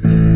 Mm-hmm.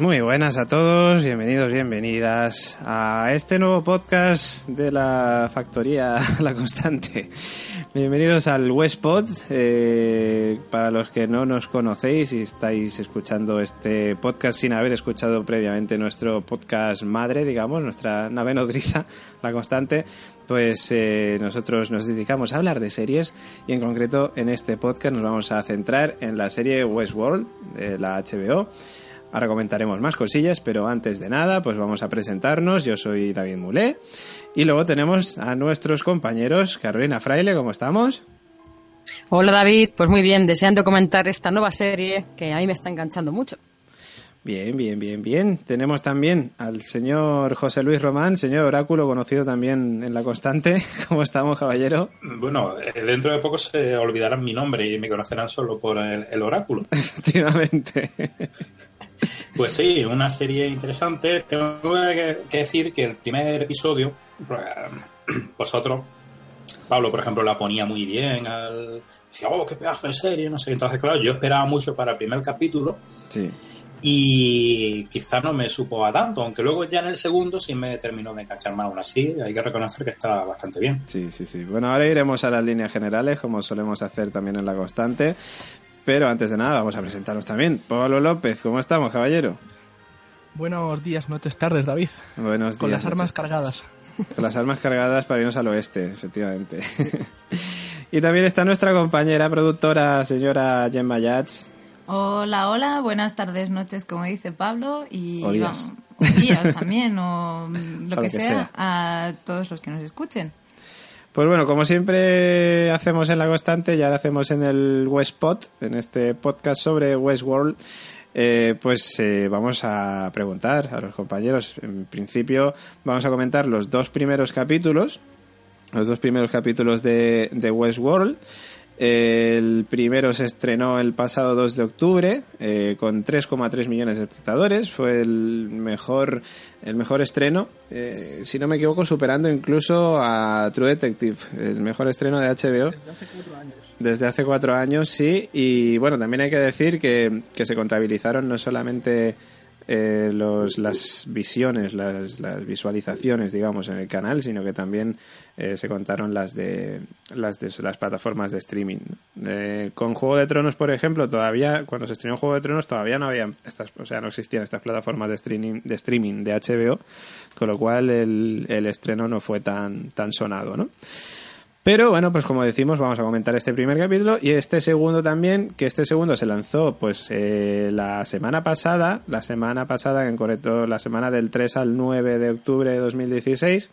Muy buenas a todos, bienvenidos, bienvenidas a este nuevo podcast de la factoría La Constante. Bienvenidos al Westpod. Eh, para los que no nos conocéis y estáis escuchando este podcast sin haber escuchado previamente nuestro podcast madre, digamos, nuestra nave nodriza, La Constante, pues eh, nosotros nos dedicamos a hablar de series y en concreto en este podcast nos vamos a centrar en la serie Westworld de la HBO. Ahora comentaremos más cosillas, pero antes de nada, pues vamos a presentarnos. Yo soy David Mulé. Y luego tenemos a nuestros compañeros, Carolina Fraile, ¿cómo estamos? Hola David, pues muy bien, deseando comentar esta nueva serie que a mí me está enganchando mucho. Bien, bien, bien, bien. Tenemos también al señor José Luis Román, señor Oráculo, conocido también en La Constante. ¿Cómo estamos, caballero? Bueno, eh, dentro de poco se olvidarán mi nombre y me conocerán solo por el, el Oráculo. Efectivamente. Pues sí, una serie interesante. Tengo que, decir que el primer episodio, pues, vosotros, Pablo, por ejemplo, la ponía muy bien. Al, decía, oh, qué pedazo de serie, no sé. Entonces, claro, yo esperaba mucho para el primer capítulo. Sí. Y quizás no me supo a tanto, aunque luego ya en el segundo sí me terminó de enganchar más aún así. Hay que reconocer que está bastante bien. Sí, sí, sí. Bueno, ahora iremos a las líneas generales, como solemos hacer también en la constante. Pero antes de nada, vamos a presentarnos también. Pablo López, ¿cómo estamos, caballero? Buenos días, noches, tardes, David. Buenos días. Con las armas noches, cargadas. Con las armas cargadas para irnos al oeste, efectivamente. y también está nuestra compañera productora, señora Gemma Yats. Hola, hola, buenas tardes, noches, como dice Pablo, y O días. vamos, o días también, o lo O que, lo que sea, sea. a todos los que nos escuchen. Pues bueno, como siempre hacemos en la constante, ya lo hacemos en el Westpod, en este podcast sobre Westworld, eh, pues eh, vamos a preguntar a los compañeros. En principio vamos a comentar los dos primeros capítulos, los dos primeros capítulos de, de Westworld. El primero se estrenó el pasado 2 de octubre eh, con 3,3 millones de espectadores. Fue el mejor, el mejor estreno, eh, si no me equivoco, superando incluso a True Detective, el mejor estreno de HBO. Desde hace cuatro años. Desde hace cuatro años, sí. Y bueno, también hay que decir que, que se contabilizaron no solamente eh, los, las visiones, las, las, visualizaciones, digamos, en el canal, sino que también eh, se contaron las de las de las plataformas de streaming. Eh, con Juego de Tronos, por ejemplo, todavía cuando se estrenó Juego de Tronos todavía no había estas, o sea, no existían estas plataformas de streaming de streaming de HBO, con lo cual el, el estreno no fue tan tan sonado, ¿no? Pero bueno, pues como decimos, vamos a comentar este primer capítulo y este segundo también, que este segundo se lanzó pues eh, la semana pasada, la semana pasada, en correcto, la semana del 3 al 9 de octubre de 2016.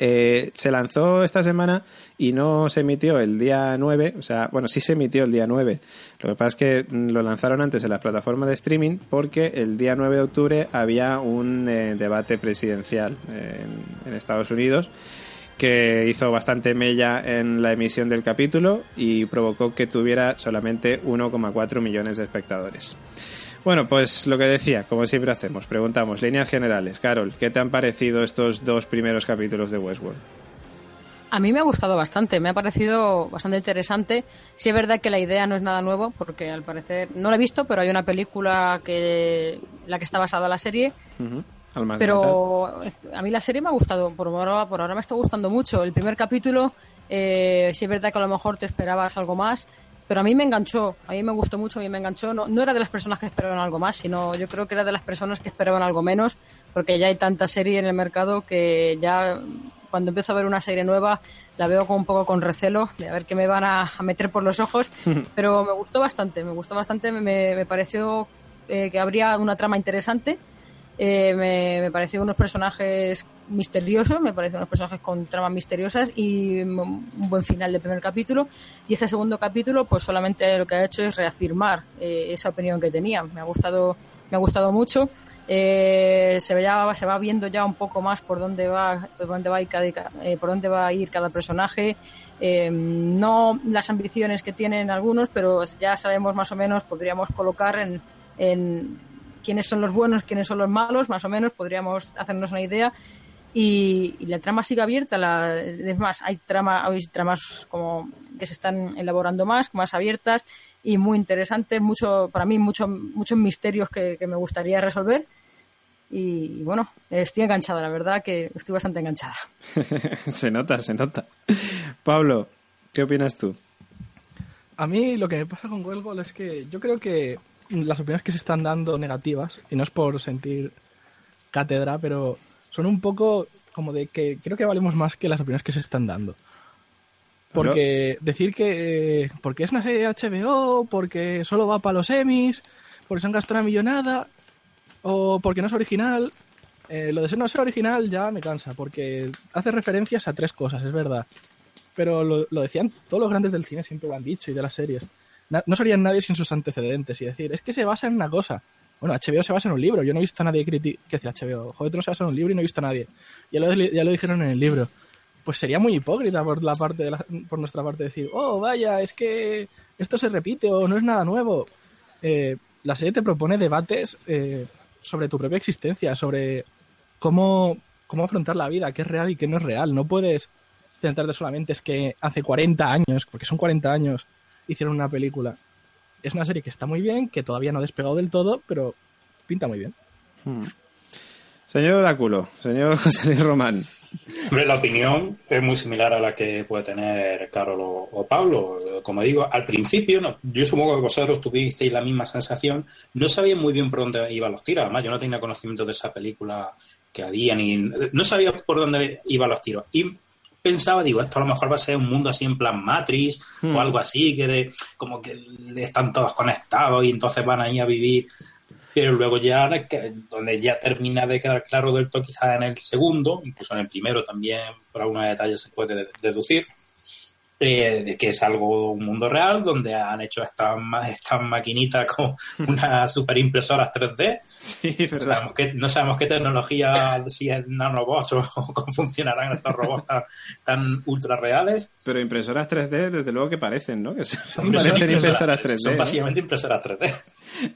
Eh, se lanzó esta semana y no se emitió el día 9, o sea, bueno, sí se emitió el día 9. Lo que pasa es que lo lanzaron antes en la plataforma de streaming porque el día 9 de octubre había un eh, debate presidencial en, en Estados Unidos que hizo bastante mella en la emisión del capítulo y provocó que tuviera solamente 1,4 millones de espectadores. Bueno, pues lo que decía, como siempre hacemos, preguntamos líneas generales. Carol, ¿qué te han parecido estos dos primeros capítulos de Westworld? A mí me ha gustado bastante, me ha parecido bastante interesante. Sí es verdad que la idea no es nada nuevo, porque al parecer no la he visto, pero hay una película que la que está basada la serie. Uh -huh. Pero a mí la serie me ha gustado, por ahora, por ahora me está gustando mucho. El primer capítulo, eh, sí es verdad que a lo mejor te esperabas algo más, pero a mí me enganchó, a mí me gustó mucho, a mí me enganchó. No, no era de las personas que esperaban algo más, sino yo creo que era de las personas que esperaban algo menos, porque ya hay tanta serie en el mercado que ya cuando empiezo a ver una serie nueva la veo con un poco con recelo de a ver qué me van a, a meter por los ojos, pero me gustó bastante, me gustó bastante, me, me pareció eh, que habría una trama interesante eh, me, me unos personajes misteriosos, me parecen unos personajes con tramas misteriosas y un buen final del primer capítulo. Y este segundo capítulo, pues solamente lo que ha hecho es reafirmar eh, esa opinión que tenía. Me ha gustado, me ha gustado mucho. Eh, se, va, se va viendo ya un poco más por dónde va, por dónde va a ir cada, eh, por dónde va a ir cada personaje. No las ambiciones que tienen algunos, pero ya sabemos más o menos, podríamos colocar en, en quiénes son los buenos, quiénes son los malos, más o menos, podríamos hacernos una idea. Y, y la trama sigue abierta, la, es más, hay, trama, hay tramas como que se están elaborando más, más abiertas y muy interesantes, mucho, para mí mucho, muchos misterios que, que me gustaría resolver. Y, y, bueno, estoy enganchada, la verdad que estoy bastante enganchada. se nota, se nota. Pablo, ¿qué opinas tú? A mí lo que me pasa con Westworld es que yo creo que las opiniones que se están dando negativas, y no es por sentir cátedra, pero son un poco como de que creo que valemos más que las opiniones que se están dando. Porque decir que porque es una serie de HBO, porque solo va para los Emmys, porque se han gastado una millonada, o porque no es original, eh, lo de ser no ser original ya me cansa, porque hace referencias a tres cosas, es verdad. Pero lo, lo decían todos los grandes del cine, siempre lo han dicho, y de las series no serían nadie sin sus antecedentes y decir, es que se basa en una cosa. Bueno, HBO se basa en un libro. Yo no he visto a nadie criticar. ¿Qué decir HBO? Joder, no se basa en un libro y no he visto a nadie. Ya lo, ya lo dijeron en el libro. Pues sería muy hipócrita por la parte de la, por nuestra parte decir, oh, vaya, es que esto se repite o no es nada nuevo. Eh, la serie te propone debates eh, sobre tu propia existencia, sobre cómo, cómo afrontar la vida, qué es real y qué no es real. No puedes centrarte solamente es que hace 40 años, porque son 40 años, hicieron una película. Es una serie que está muy bien, que todavía no ha despegado del todo, pero pinta muy bien. Hmm. Señor Oráculo, señor José Luis Román. La opinión es muy similar a la que puede tener Carol o, o Pablo. Como digo, al principio, no, yo supongo que vosotros tuvisteis la misma sensación. No sabía muy bien por dónde iban los tiros. Además, yo no tenía conocimiento de esa película que había, ni no sabía por dónde iban los tiros. Y pensaba, digo, esto a lo mejor va a ser un mundo así en plan Matrix hmm. o algo así, que de, como que están todos conectados y entonces van ahí a vivir. Pero luego ya, donde ya termina de quedar claro del todo, quizás en el segundo, incluso en el primero también, por algunos detalles se puede deducir, eh, que es algo, un mundo real, donde han hecho estas esta maquinitas con unas super impresoras 3D. Sí, verdad. No sabemos, qué, no sabemos qué tecnología, si es nanobots o, cómo funcionarán estos robots tan, tan, ultra reales. Pero impresoras 3D, desde luego que parecen, ¿no? Que son, impresoras 3D. Son básicamente impresoras 3D.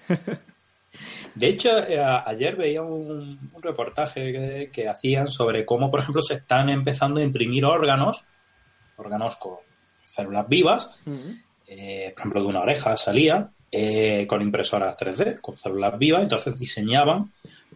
De hecho, eh, ayer veía un, un reportaje que, que, hacían sobre cómo, por ejemplo, se están empezando a imprimir órganos, órganos con células vivas, uh -huh. eh, por ejemplo, de una oreja salía, eh, con impresoras 3D, con células vivas, entonces diseñaban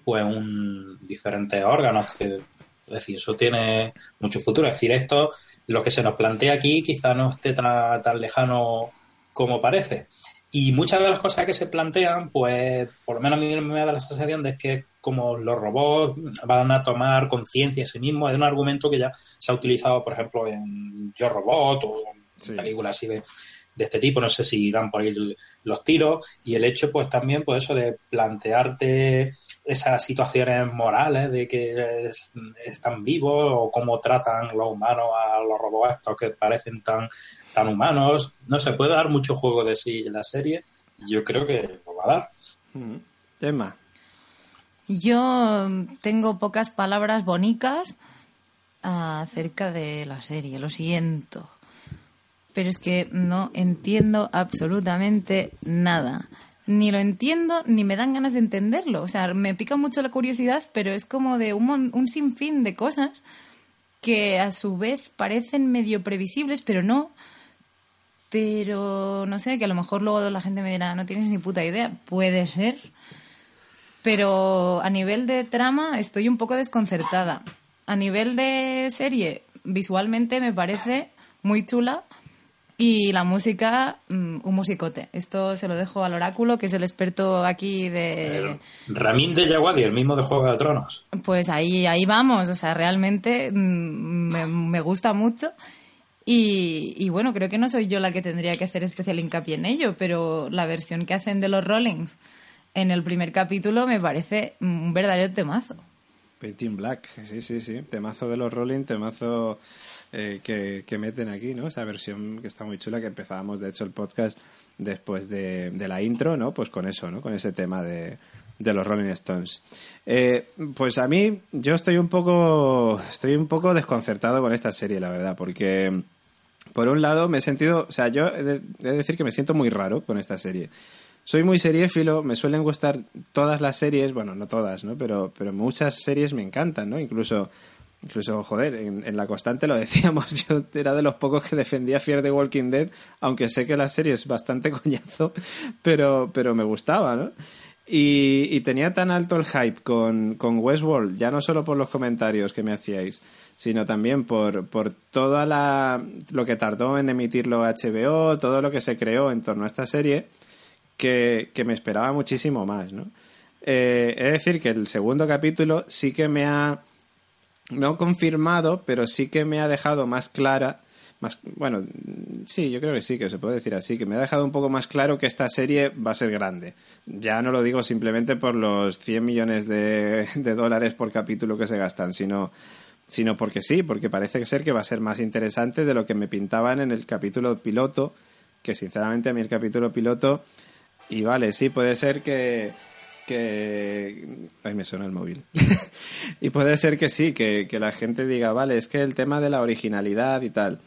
pues un diferentes órganos que es decir, eso tiene mucho futuro. Es decir, esto, lo que se nos plantea aquí, quizá no esté tan, tan lejano como parece. Y muchas de las cosas que se plantean, pues, por lo menos a mí me da la sensación de que como los robots van a tomar conciencia de sí mismos, es un argumento que ya se ha utilizado, por ejemplo, en Yo Robot o en sí. películas así de, de este tipo, no sé si dan por ahí los tiros, y el hecho, pues, también, pues, eso de plantearte esas situaciones morales de que es, están vivos o cómo tratan los humanos a los robots estos que parecen tan, tan humanos. No se puede dar mucho juego de sí en la serie. Yo creo que lo va a dar. Mm. Emma. Yo tengo pocas palabras bonitas acerca de la serie, lo siento. Pero es que no entiendo absolutamente nada ni lo entiendo ni me dan ganas de entenderlo. O sea, me pica mucho la curiosidad, pero es como de un, un sinfín de cosas que a su vez parecen medio previsibles, pero no. Pero no sé, que a lo mejor luego la gente me dirá, no tienes ni puta idea. Puede ser. Pero a nivel de trama estoy un poco desconcertada. A nivel de serie, visualmente me parece muy chula y la música, un musicote. Esto se lo dejo al oráculo, que es el experto aquí de... Ramín de Yaguadi, el mismo de Juego de Tronos. Pues ahí, ahí vamos, o sea, realmente me, me gusta mucho. Y, y, bueno, creo que no soy yo la que tendría que hacer especial hincapié en ello, pero la versión que hacen de los Rollings en el primer capítulo me parece un verdadero temazo. Painting Black, sí, sí, sí. Temazo de los Rolling, temazo eh, que, meten aquí, ¿no? Esa versión que está muy chula, que empezábamos, de hecho, el podcast después de, la intro, ¿no? Pues con eso, ¿no? Con ese tema de, los Rolling Stones. Eh, pues a mí, yo estoy un poco, estoy un poco desconcertado con esta serie, la verdad, porque por un lado me he sentido, o sea, yo he de, he de decir que me siento muy raro con esta serie. Soy muy seriéfilo, me suelen gustar todas las series, bueno, no todas, ¿no? Pero, pero muchas series me encantan, ¿no? Incluso Incluso, joder, en, La Constante lo decíamos, yo era de los pocos que defendía Fear the Walking Dead, aunque sé que la serie es bastante coñazo, pero, pero me gustaba, ¿no? Y, y tenía tan alto el hype con, con, Westworld, ya no solo por los comentarios que me hacíais, sino también por, por toda la, lo que tardó en emitirlo HBO, todo lo que se creó en torno a esta serie, que, que me esperaba muchísimo más, ¿no? Eh, es decir, que el segundo capítulo sí que me ha no confirmado, pero sí que me ha dejado más clara, más, bueno, sí, yo creo que sí, que se puede decir así, que me ha dejado un poco más claro que esta serie va a ser grande. Ya no lo digo simplemente por los 100 millones de, de dólares por capítulo que se gastan, sino, sino porque sí, porque parece ser que va a ser más interesante de lo que me pintaban en el capítulo piloto, que sinceramente a mí el capítulo piloto, y vale, sí, puede ser que que... Ay, me suena el móvil. y puede ser que sí, que, que, la gente diga, vale, es que el tema de la originalidad y tal.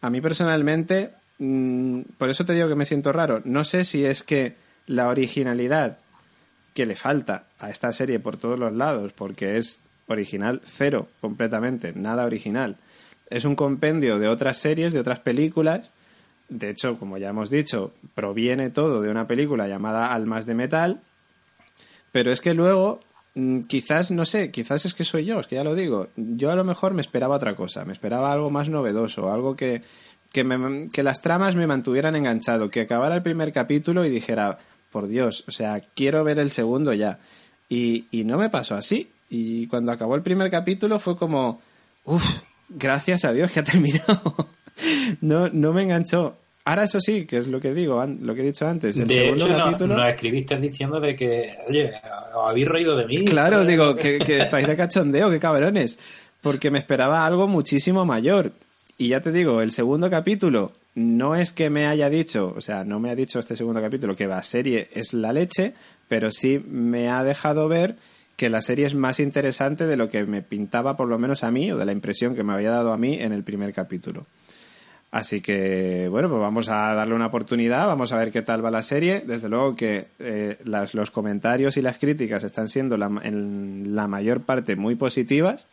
A mí personalmente, mmm, por eso te digo que me siento raro. No sé si es que la originalidad que le falta a esta serie por todos los lados, porque es original cero completamente, nada original. Es un compendio de otras series, de otras películas. De hecho, como ya hemos dicho, proviene todo de una película llamada Almas de Metal, pero es que luego, mm, quizás, no sé, quizás es que soy yo, es que ya lo digo. Yo a lo mejor me esperaba otra cosa, me esperaba algo más novedoso, algo que, que, me, que las tramas me mantuvieran enganchado, que acabara el primer capítulo y dijera, por Dios, o sea, quiero ver el segundo ya. Y, y no me pasó así. Y cuando acabó el primer capítulo fue como, uff, gracias a Dios que ha terminado. no, no me enganchó. Ahora eso sí, que es lo que digo, lo que he dicho antes. El de segundo hecho, capítulo. Nos no escribiste diciendo de que, oye, os habéis reído de mí. Claro, digo, que, que estáis de cachondeo, qué cabrones. Porque me esperaba algo muchísimo mayor. Y ya te digo, el segundo capítulo no es que me haya dicho, o sea, no me ha dicho este segundo capítulo que la serie es la leche, pero sí me ha dejado ver que la serie es más interesante de lo que me pintaba, por lo menos a mí, o de la impresión que me había dado a mí en el primer capítulo. Así que, bueno, pues vamos a darle una oportunidad, vamos a ver qué tal va la serie. Desde luego que eh, los comentarios y las críticas están siendo en la mayor parte muy positivas.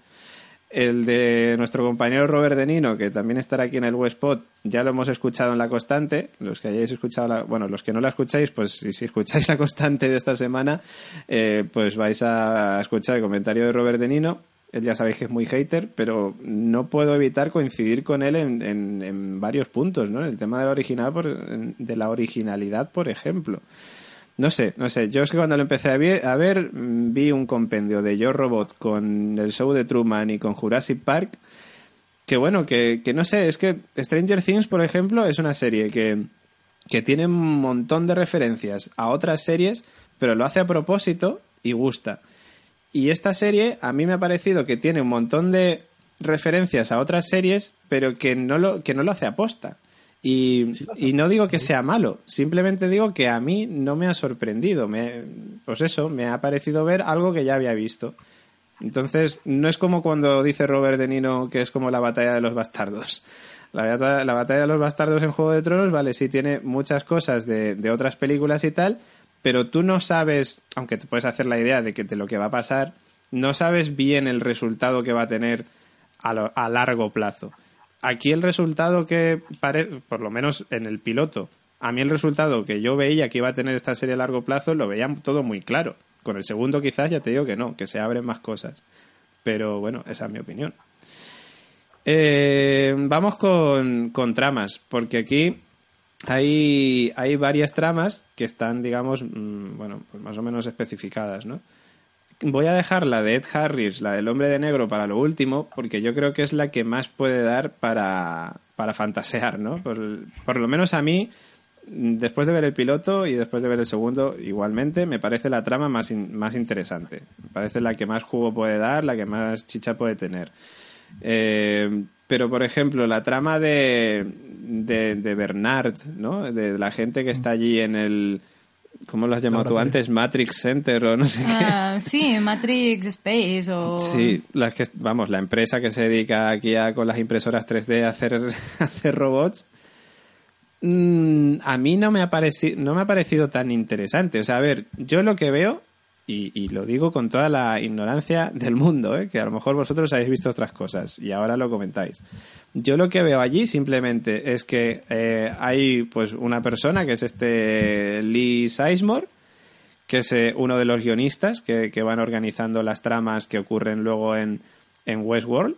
El de nuestro compañero Robert De Nino, que también estará aquí en el Westpot, ya lo hemos escuchado en la constante. Los que hayáis escuchado, la, bueno, los que no la escucháis, pues si, escucháis la constante de esta semana, eh, pues vais a escuchar el comentario de Robert De Nino ya sabéis que es muy hater, pero no puedo evitar coincidir con él en, en, varios puntos, ¿no? El tema de la, original por, de la originalidad, por ejemplo. No sé, no sé. Yo es que cuando lo empecé a ver, a ver, vi un compendio de Yo Robot con el show de Truman y con Jurassic Park. Que bueno, que, que no sé, es que Stranger Things, por ejemplo, es una serie que, que tiene un montón de referencias a otras series, pero lo hace a propósito y gusta. Y esta serie a mí me ha parecido que tiene un montón de referencias a otras series, pero que no lo, que no lo hace aposta. Y, y no digo que sea malo, simplemente digo que a mí no me ha sorprendido. Me, pues eso, me ha parecido ver algo que ya había visto. Entonces, no es como cuando dice Robert De Nino que es como la batalla de los bastardos. La, la batalla de los bastardos en Juego de Tronos, vale, sí tiene muchas cosas de, de otras películas y tal, pero tú no sabes, aunque te puedes hacer la idea de que te lo que va a pasar, no sabes bien el resultado que va a tener a, largo plazo. Aquí el resultado que, por lo menos en el piloto, a mí el resultado que yo veía que iba a tener esta serie a largo plazo lo veía todo muy claro. Con el segundo quizás ya te digo que no, que se abren más cosas. Pero bueno, esa es mi opinión. Eh, vamos con, con tramas, porque aquí hay, hay varias tramas que están, digamos, mm, bueno, pues más o menos especificadas, ¿no? Voy a dejar la de Ed Harris, la del hombre de negro, para lo último, porque yo creo que es la que más puede dar para, para fantasear, ¿no? Por, por lo menos a mí, después de ver el piloto y después de ver el segundo, igualmente, me parece la trama más, más interesante. Me parece la que más jugo puede dar, la que más chicha puede tener. Eh, pero, por ejemplo, la trama de, de, Bernard, ¿no? De la gente que está allí en el... ¿Cómo lo has llamado tú antes? Matrix Center o no sé qué. Ah, sí, Matrix Space o... Sí, las que, vamos, la empresa que se dedica aquí a, con las impresoras 3D a hacer, hacer robots. Mm, a mí no me, ha parecido, no me ha parecido tan interesante. O sea, a ver, yo lo que veo y, lo digo con toda la ignorancia del mundo, ¿eh? que a lo mejor vosotros habéis visto otras cosas y ahora lo comentáis. Yo lo que veo allí simplemente es que eh, hay pues una persona que es este Lee Sizemore, que es eh, uno de los guionistas que, van organizando las tramas que ocurren luego en, en Westworld,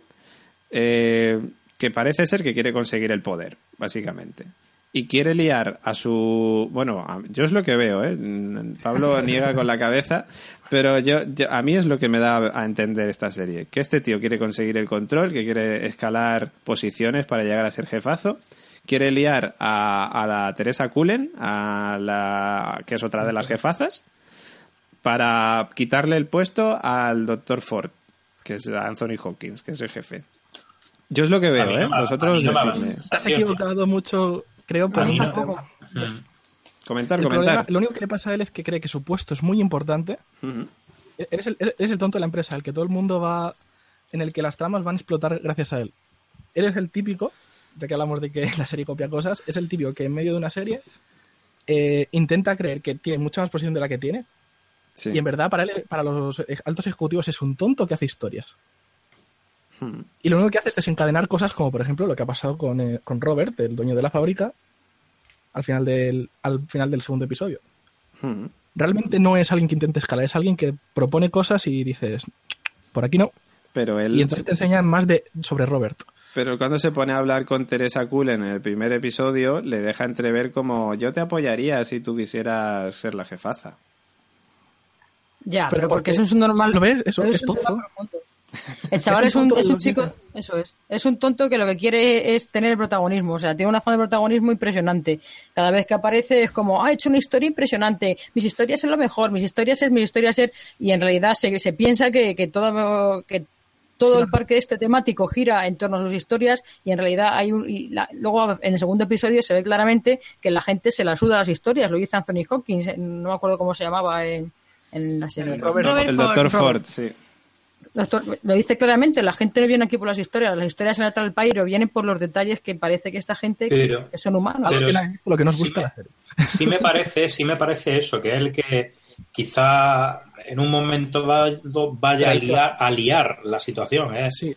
que parece ser que quiere conseguir el poder, básicamente y quiere liar a su... Bueno, yo es lo que veo, ¿eh? Pablo niega con la cabeza, pero yo, a mí es lo que me da a entender esta serie. Que este tío quiere conseguir el control, que quiere escalar posiciones para llegar a ser jefazo, quiere liar a, a la Teresa Cullen, a la, que es otra de las jefazas, para quitarle el puesto al Dr. Ford, que es Anthony Hawkins, que es el jefe. Yo es lo que veo, ¿eh? Vosotros decidme. Has equivocado mucho creo, pero Comentar, comentar. lo único que le pasa a él es que cree que su puesto es muy importante. eres, el, tonto de la empresa, el que todo el mundo va. en el que las tramas van a explotar gracias a él. Eres el típico, ya que hablamos de que la serie copia cosas, es el típico que en medio de una serie eh, intenta creer que tiene mucha más posición de la que tiene. Y en verdad, para él, para los altos ejecutivos, es un tonto que hace historias. Y lo único que hace es desencadenar cosas como, por ejemplo, lo que ha pasado con, eh, con Robert, el dueño de la fábrica, al final del, al final del segundo episodio. Realmente no es alguien que intente escalar, es alguien que propone cosas y dices, por aquí no. Pero él... Y entonces te enseñan más de, sobre Robert. Pero cuando se pone a hablar con Teresa Cullen en el primer episodio, le deja entrever como yo te apoyaría si tú quisieras ser la jefaza. Ya, pero, porque, eso es un normal. ¿Lo ves? Eso es, todo. El chaval es un, es un, chico, eso es, es un tonto que lo que quiere es tener el protagonismo, o sea, tiene una forma de protagonismo impresionante. Cada vez que aparece es como, ha hecho una historia impresionante, mis historias son lo mejor, mis historias es, mis historias es, y en realidad se, se piensa que, que todo, que todo el parque este temático gira en torno a sus historias y en realidad hay un y la- luego en el segundo episodio se ve claramente que la gente se la suda las historias, lo dice Anthony Hopkins, no me acuerdo cómo se llamaba en, en la serie. Robert- Robert el Ford. doctor Ford, sí. Doctor, lo dice claramente, la gente no viene aquí por las historias, las historias se trata el pairo, vienen por los detalles que parece que esta gente Pero- que son humanos. pero- que, lo que nos sí gusta me- sí me parece, sí me parece eso, que el que quizá en un momento dado vaya a Traición. liar, a liar la situación, ¿eh? Sí.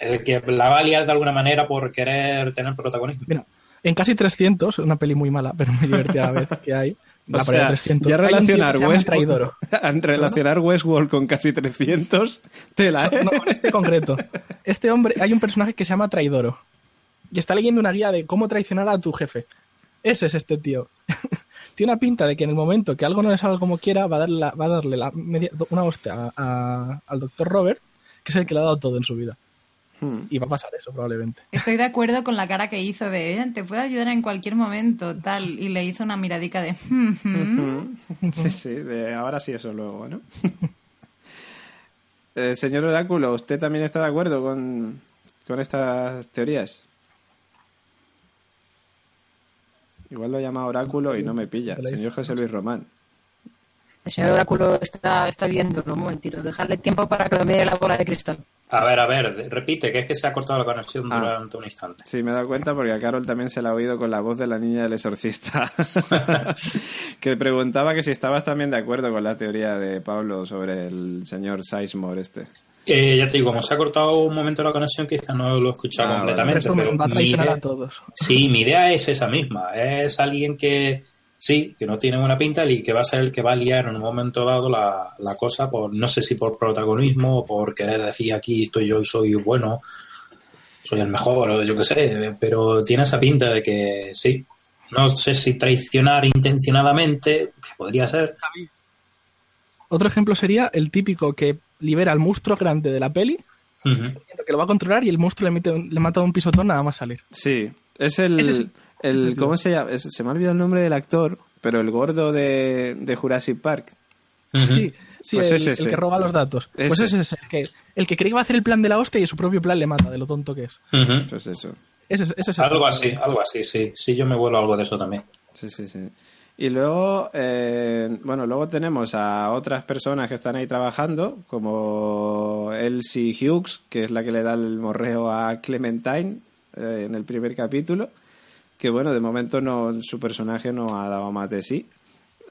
el que la va a liar de alguna manera por querer tener protagonismo. Mira, en casi 300, una peli muy mala, pero muy divertida a la vez que hay. O sea, 300, ya relacionar Traidoro. relacionar Westworld con casi 300, tela, ¿eh? No, en este concreto. Este hombre, hay un personaje que se llama Traidoro. Y está leyendo una guía de cómo traicionar a tu jefe. Ese es este tío. Tiene una pinta de que en el momento que algo no le salga como quiera, va a darle, la- va a darle la media- una hostia a- a- al doctor Robert, que es el que le ha dado todo en su vida. Hmm. Y va a pasar eso, probablemente. Estoy de acuerdo con la cara que hizo de "Eh, te puedo ayudar en cualquier momento, tal. Y le hizo una miradica de. Sí, sí, de ahora sí eso luego, ¿no? Eh, señor Oráculo, ¿usted también está de acuerdo con, con estas teorías? Igual lo llama Oráculo y no me pilla. Señor José Luis Román. El señor Oráculo está, está viéndolo un momentito, dejarle tiempo para que lo mire la bola de cristal. A ver, a ver, repite, que es que se ha cortado la conexión Ah. durante un instante. Sí, me he dado cuenta porque a Carol también se la ha oído con la voz de la niña del exorcista. que preguntaba que si estabas también de acuerdo con la teoría de Pablo sobre el señor Sizemore este. Eh, ya te digo, como se ha cortado un momento la conexión, quizás no lo he escuchado Ah, vale. completamente. Pero va a mi traicionar idea- a todos. Sí, mi idea es esa misma. Es alguien que sí, que no tiene buena pinta y que va a ser el que va a liar en un momento dado la, la cosa, por no sé si por protagonismo o por querer decir aquí estoy yo y soy bueno, soy el mejor o yo qué sé, pero tiene esa pinta de que sí. No sé si traicionar intencionadamente, que podría ser. Otro ejemplo sería el típico que libera al monstruo grande de la peli, que lo va a controlar y el monstruo le, mete un- le mata un pisotón nada más salir. Sí, es el... Ese es el- ¿Cómo se llama? Se me ha olvidado el nombre del actor, pero el gordo de, de Jurassic Park. Sí, sí Pues el, es ese. el que roba los datos. Pues Ese. ese es el que, el que cree que va a hacer el plan de la hostia y su propio plan le mata de lo tonto que es. Ujú. Pues eso. Ese, es- ese es Algo así, algo así, sí. Sí, yo me vuelo algo de eso también. Sí, sí, sí. Y luego, eh, bueno, luego tenemos a otras personas que están ahí trabajando, como Elsie Hughes, que es la que le da el morreo a Clementine eh, en el primer capítulo, que bueno, de momento no su personaje no ha dado más de sí.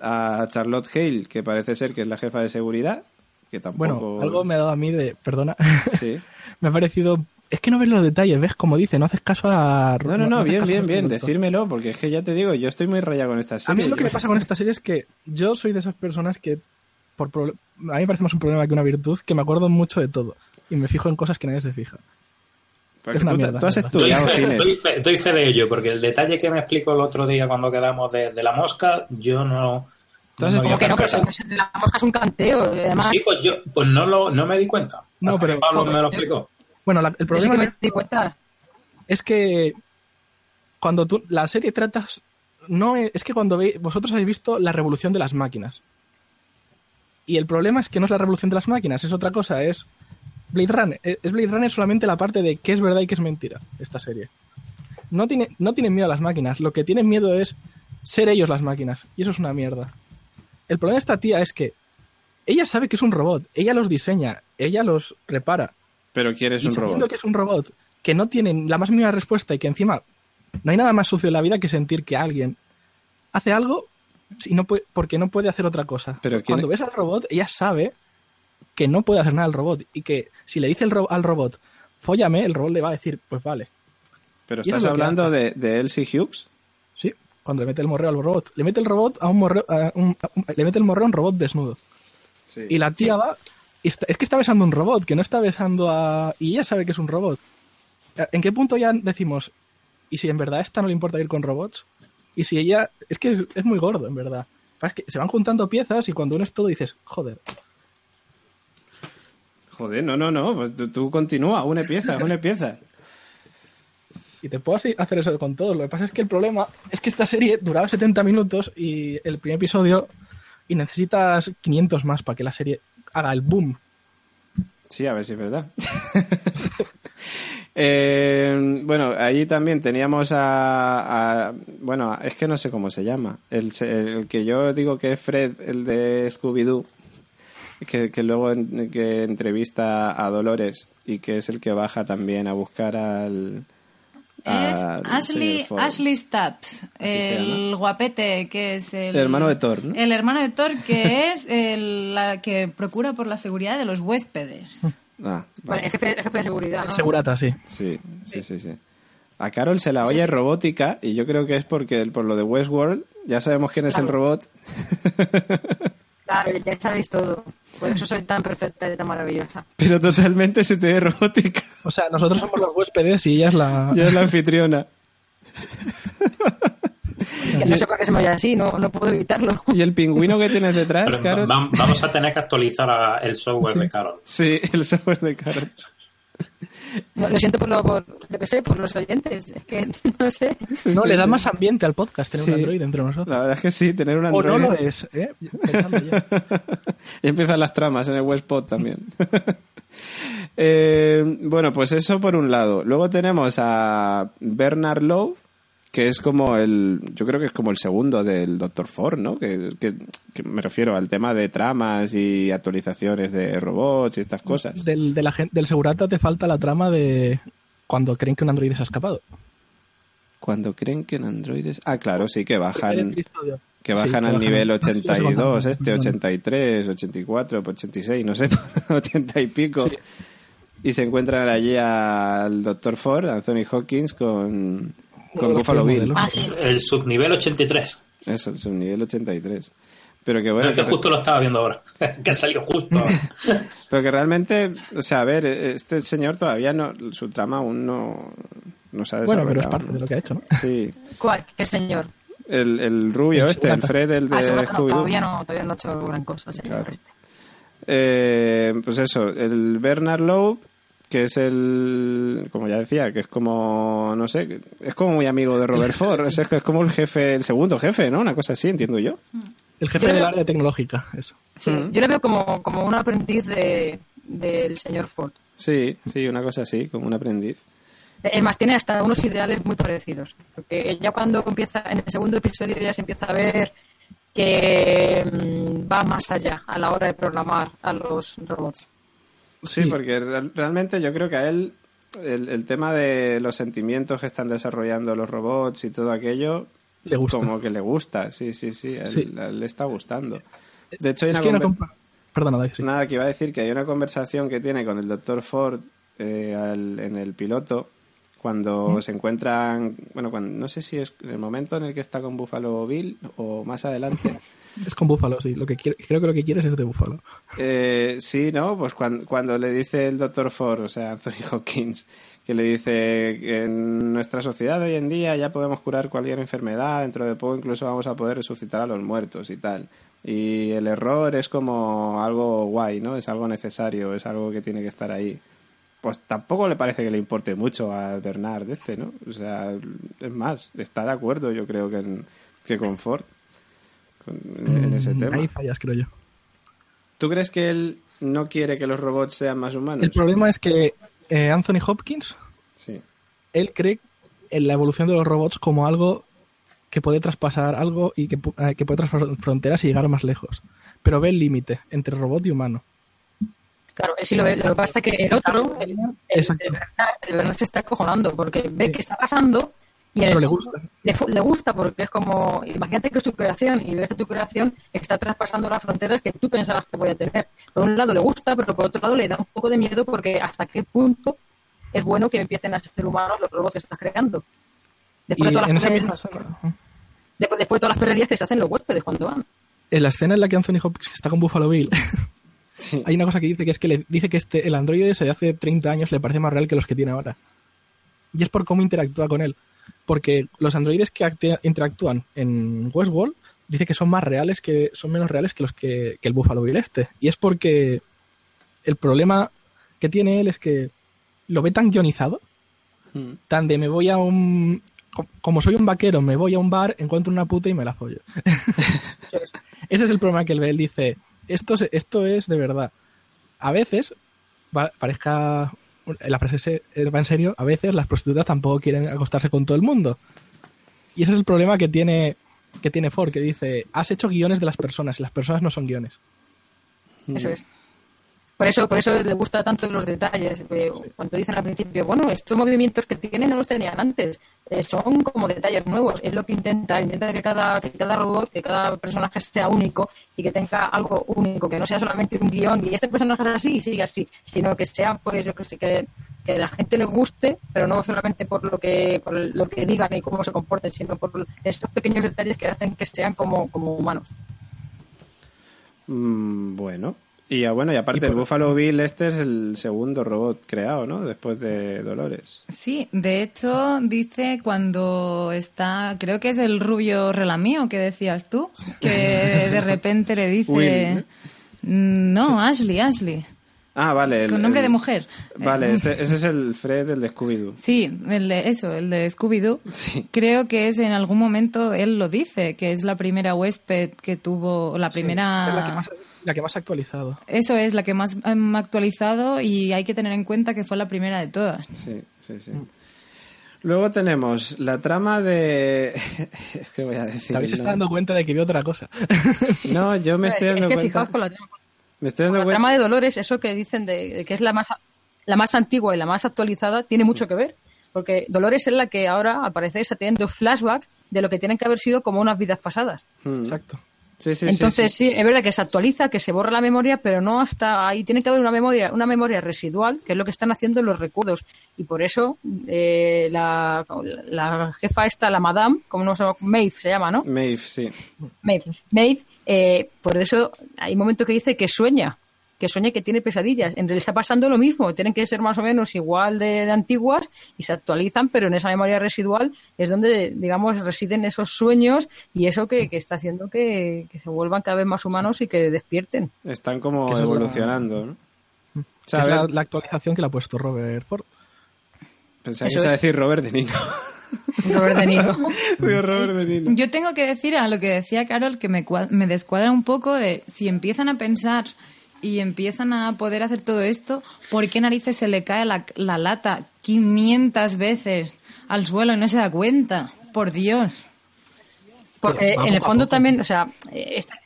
A Charlotte Hale, que parece ser que es la jefa de seguridad, que tampoco... Bueno, algo me ha dado a mí de. Perdona. Sí. me ha parecido. Es que no ves los detalles, ¿ves? Como dice, no haces caso a. No, no, no, haces bien, a bien, bien, decírmelo, porque es que ya te digo, yo estoy muy rayado con esta A serie. mí lo que me pasa con esta serie es que yo soy de esas personas que. por proble- A mí me parece más un problema que una virtud, que me acuerdo mucho de todo. Y me fijo en cosas que nadie se fija. Porque es una tú, mierda, tú has. Doy estudiado fe, doy fe- doy fe de ello, porque el detalle que me explicó el otro día cuando quedamos de, de la mosca, yo no. Entonces, Como había que no, pero la mosca es un canteo. Además, Sí, pues yo pues no, lo, no me di cuenta. No, pero- Pablo me lo explicó. Bueno, la- el problema que es- me di cuenta. es que cuando tú la serie tratas no es, es que cuando ve, vosotros habéis visto la revolución de las máquinas y el problema es que no es la revolución de las máquinas es otra cosa es Blade Runner es es Blade Runner solamente la parte de qué es verdad y qué es mentira esta serie no tiene no tienen miedo a las máquinas lo que tienen miedo es ser ellos las máquinas y eso es una mierda el problema de esta tía es que ella sabe que es un robot ella los diseña ella los repara Pero quieres un robot. que es un robot que no tiene la más mínima respuesta y que encima no hay nada más sucio en la vida que sentir que alguien hace algo y no puede, porque no puede hacer otra cosa. Pero ¿quién- Cuando ves al robot, ella sabe que no puede hacer nada el robot y que si le dice el ro- al robot, fóllame, el robot le va a decir, pues vale. Pero estás es hablando de, de Elsie Hughes. Sí, cuando le mete el morreo al robot. Le mete el robot a un morreo, a un- a un- le mete el morreo a un robot desnudo. Y la tía va. y está- es que está besando a un robot, que no está besando a. Y ella sabe que es un robot. ¿En qué punto ya decimos, y si en verdad a esta no le importa ir con robots? Y si ella. Es que es, es muy gordo, en verdad. Es que se van juntando piezas y cuando unes todo dices, joder. Joder, no, no, no. Pues tú, tú continúa, une pieza, une pieza. Y te puedo hacer eso con todo. Lo que pasa es que el problema es que esta serie duraba 70 minutos y el primer episodio. Y necesitas 500 más para que la serie haga el boom. Sí, a ver si es verdad. Eh, bueno, ahí también teníamos a, a- Bueno, es que no sé cómo se llama. El, el que yo digo que es Fred, el de Scooby-Doo, que, que luego en- que entrevista a Dolores y que es el que baja también a buscar al. Es Ashley, Ford. Ashley Stubbs, el guapete que es el, El hermano de Thor, ¿no? El hermano de Thor que es el, la que procura por la seguridad de los huéspedes. Ah, Vale, el jefe, el jefe de seguridad. ¿no? Segurata, sí. Sí, sí, sí, sí. A Carol se la oye robótica y yo creo que es porque por lo de Westworld ya sabemos quién es el robot. Claro, ya sabéis todo. Por eso soy tan perfecta y tan maravillosa. Pero totalmente se te ve robótica. O sea, nosotros somos los huéspedes y ella es la... Ya es la anfitriona. Que no sé por qué se me oye así, no, no puedo evitarlo. Y el pingüino que tienes detrás, Carol. va- vamos a tener que actualizar a- el software de Carol. Sí, el software de Carol. No, lo siento por lo, por, sé, por los oyentes. Es que no sé. Sí, No, sí, le da sí. más ambiente al podcast tener Sí. un Android entre nosotros. La verdad es que sí, tener un O Android. no lo es, ¿eh? Ya. y empiezan las tramas en el Westpod también. Eh, bueno, pues eso por un lado. Luego tenemos a Bernard Lowe, que es como el. Yo creo que es como el segundo del Dr. Ford, ¿no? Que, que- que me refiero al tema de tramas y actualizaciones de robots y estas cosas. Del, de la gen- del segurata te falta la trama de cuando creen que un androide se ha escapado. Cuando creen que en Android es. Ah, claro, sí, que bajan. episodio. Que Sí, bajan al nivel Ah, sí, os he 82, contado. este 83, 84, 86, no sé, 80 y pico. Sí. Y se encuentran allí al Dr. Ford, Anthony Hawkins, con, con Buffalo Bill. Ah, sí. El subnivel 83. Eso, es un nivel 83. Pero que Bueno, es que que- justo lo estaba viendo ahora. que ha salido justo. pero que realmente, o sea, a ver, este señor todavía no, su trama aún no, no se ha Bueno, pero es parte ¿no? de lo que ha hecho, ¿no? Sí, ¿Cuál? ¿Qué señor? el, el rubio El este, el. Fred, el de Ah, no, Scooby-Doo. todavía no, todavía no ha hecho gran cosa. el señor Claro. Eh, pues eso, el Bernard Loeb, que es el, como ya decía, que es como, no sé, es como muy amigo de Robert Ford, es, es como el jefe, el segundo jefe, ¿no? Una cosa así, entiendo yo. El jefe Yo- del área tecnológica, eso. Sí, Yo le veo como, como un aprendiz de, del señor Ford. Sí, sí, una cosa así, como un aprendiz. Es más, tiene hasta unos ideales muy parecidos. Porque ya cuando empieza, en el segundo episodio ya se empieza a ver que mm, va más allá a la hora de programar a los robots. Sí, Sí. porque real- realmente yo creo que a él el, el tema de los sentimientos que están desarrollando los robots y todo aquello, Le gusta. como que le gusta, sí, sí, sí, él, le está gustando. De hecho, hay Es una conver- Perdona, sí. Nada, que iba a decir que hay una conversación que tiene con el doctor Ford eh, al- en el piloto cuando se encuentran, bueno, cuando, no sé si es en el momento en el que está con Buffalo Bill o más adelante. Es con Búfalo, sí. Lo que quiere- creo que lo que quieres es de Búfalo. Eh, sí, ¿no? Pues cuando, cuando le dice el doctor Ford, o sea, Anthony Hawkins, que le dice que en nuestra sociedad hoy en día ya podemos curar cualquier enfermedad, dentro de poco incluso vamos a poder resucitar a los muertos y tal. Y el error es como algo guay, ¿no? Es algo necesario, es algo que tiene que estar ahí. Pues tampoco le parece que le importe mucho a Bernard este, ¿no? O sea, es más, está de acuerdo yo creo que, en- que con Ford con- en, en ese Mm, tema. Ahí fallas, creo yo. ¿Tú crees que él no quiere que los robots sean más humanos? El problema es que eh, Anthony Hopkins, Sí. él cree en la evolución de los robots como algo que puede traspasar algo y que, eh, que puede traspasar fronteras y llegar más lejos. Pero ve el límite entre robot y humano. Claro, sí lo ve. Lo que pasa es que el otro, el, el, Exacto. el Bernard- el Bernard se está acojonando porque ve que está pasando y Pero le gusta. Le, le gusta porque es como, imagínate que es tu creación y ves que tu creación está traspasando las fronteras que tú pensabas que podía tener. Por un lado le gusta, pero por otro lado le da un poco de miedo porque hasta qué punto es bueno que empiecen a ser humanos los robots que estás creando. Después de todas las perrerías- después, después de todas las perrerías que se hacen los huéspedes cuando van. en la escena en la que Anthony Hopkins está con Buffalo Bill, Sí. hay una cosa que dice que es que le dice que este el androide ese de hace 30 años le parece más real que los que tiene ahora. Y es por cómo interactúa con él. Porque los androides que interactúan en Westworld dice que son más reales que son menos reales que los que, que el Buffalo Bill este. Y es porque el problema que tiene él es que lo ve tan guionizado, Mm. tan de me voy a un co- como soy un vaquero, me voy a un bar, encuentro una puta y me la follo. Ese es el problema que él ve. Él dice, esto, esto es de verdad. A veces parezca la frase se- va en serio, a veces las prostitutas tampoco quieren acostarse con todo el mundo. Y ese es el problema que tiene que tiene Ford, que dice, has hecho guiones de las personas y las personas no son guiones. Eso es. Por eso, por eso le gusta tanto los detalles. Cuando dicen al principio, bueno, estos movimientos que tienen no los tenían antes. eh, son como detalles nuevos. Es lo que intenta. Intenta que cada, que cada robot, que cada personaje sea único y que tenga algo único, que no sea solamente un guion y este personaje es así y sigue así, sino que sea pues yo que que, que la gente le guste, pero no solamente por lo que por lo que digan y cómo se comporten, sino por estos pequeños detalles que hacen que sean como, como humanos. Mm, bueno. Y bueno, y aparte Y el Buffalo Bill este es el segundo robot creado, ¿no? Después de Dolores. Sí, de hecho dice cuando está, creo que es el rubio relamío que decías tú, que de repente le dice... Will. No, Ashley, Ashley. Ah, vale. el- Con nombre el- de mujer. Vale, Eh, ese es el Fred, el de Scooby-Doo. Sí, el de eso, el de Scooby-Doo. Sí. Creo que es en algún momento, él lo dice, que es la primera huésped que tuvo, la primera... Es la que más, la que más ha actualizado. Eso es, la que más han actualizado y hay que tener en cuenta que fue la primera de todas. Sí, sí, sí. Luego tenemos la trama de... es que voy a decir... Te habéis el está dando cuenta de que vio otra cosa. No, yo me es, estoy que- dando es que cuenta... fijaos con la, Me estoy con dando la cuenta... trama de Dolores, eso que dicen de, de que es la más, la más antigua y la más actualizada, tiene mucho que ver. Porque Dolores es la que ahora, al parecer, está teniendo flashback de lo que tienen que haber sido como unas vidas pasadas. Mm. Exacto. Sí, sí, sí, Entonces, sí. sí, es verdad que se actualiza, que se borra la memoria, pero no hasta ahí. Tiene que haber una memoria, una memoria residual, que es lo que están haciendo los recuerdos. Y por eso eh, la, la jefa esta, la Madame, como no se llama, Maeve se llama, ¿no? Maeve, sí. Maeve, Maeve, eh, por eso hay un momento que dice que sueña, que sueña que tiene pesadillas. En realidad está pasando lo mismo, tienen que ser más o menos igual de, de antiguas y se actualizan, pero en esa memoria residual es donde, digamos, residen esos sueños y eso que, que está haciendo que, que se vuelvan cada vez más humanos y que despierten. Están como Que evolucionando, ¿no? O Que sea, es la, actualización que le ha puesto Robert Ford. pensaba que ibas a decir Robert De Niro. Robert De Niro. Digo, Robert De Niro. Yo tengo que decir a lo que decía Carol que me, me descuadra un poco de si empiezan a pensar y empiezan a poder hacer todo esto, ¿por qué narices se le cae la, la lata 500 veces al suelo y no se da cuenta? Por Dios. Porque en el fondo también, o sea, eh, está-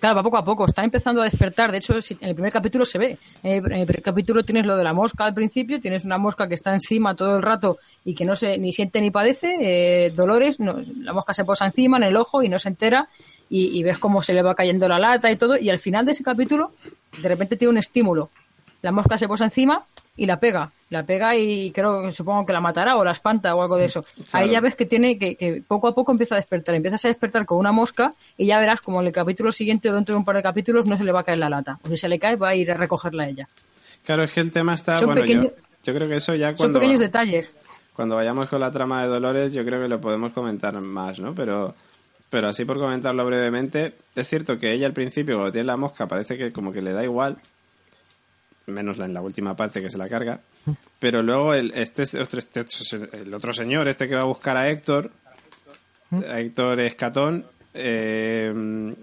claro, va poco a poco, están empezando a despertar. De hecho, si- en el primer capítulo se ve. Eh, En el primer capítulo tienes lo de la mosca al principio, tienes una mosca que está encima todo el rato y que no se ni siente ni padece. eh, Dolores, no, la mosca se posa encima en el ojo y no se entera. Y, y ves cómo se le va cayendo la lata y todo. Y al final de ese capítulo, de repente tiene un estímulo. La mosca se posa encima y la pega. La pega y creo, supongo que la matará o la espanta o algo de eso. Ahí ya ves que tiene que, que poco a poco empieza a despertar. Empiezas a despertar con una mosca y ya verás como en el capítulo siguiente o dentro de un par de capítulos no se le va a caer la lata. O si se le cae va a ir a recogerla ella. Claro, es que el tema está... Son bueno, yo, pequeños- yo creo que eso ya Son cuando... pequeños detalles. cuando vayamos con la trama de Dolores, yo creo que lo podemos comentar más, ¿no? Pero, pero así por comentarlo brevemente, es cierto que ella al principio, cuando tiene la mosca, parece que como que le da igual, menos la, en la última parte que se la carga, pero luego el, este, otro, este- el otro señor, este que va a buscar a Héctor, a Héctor Escatón, eh,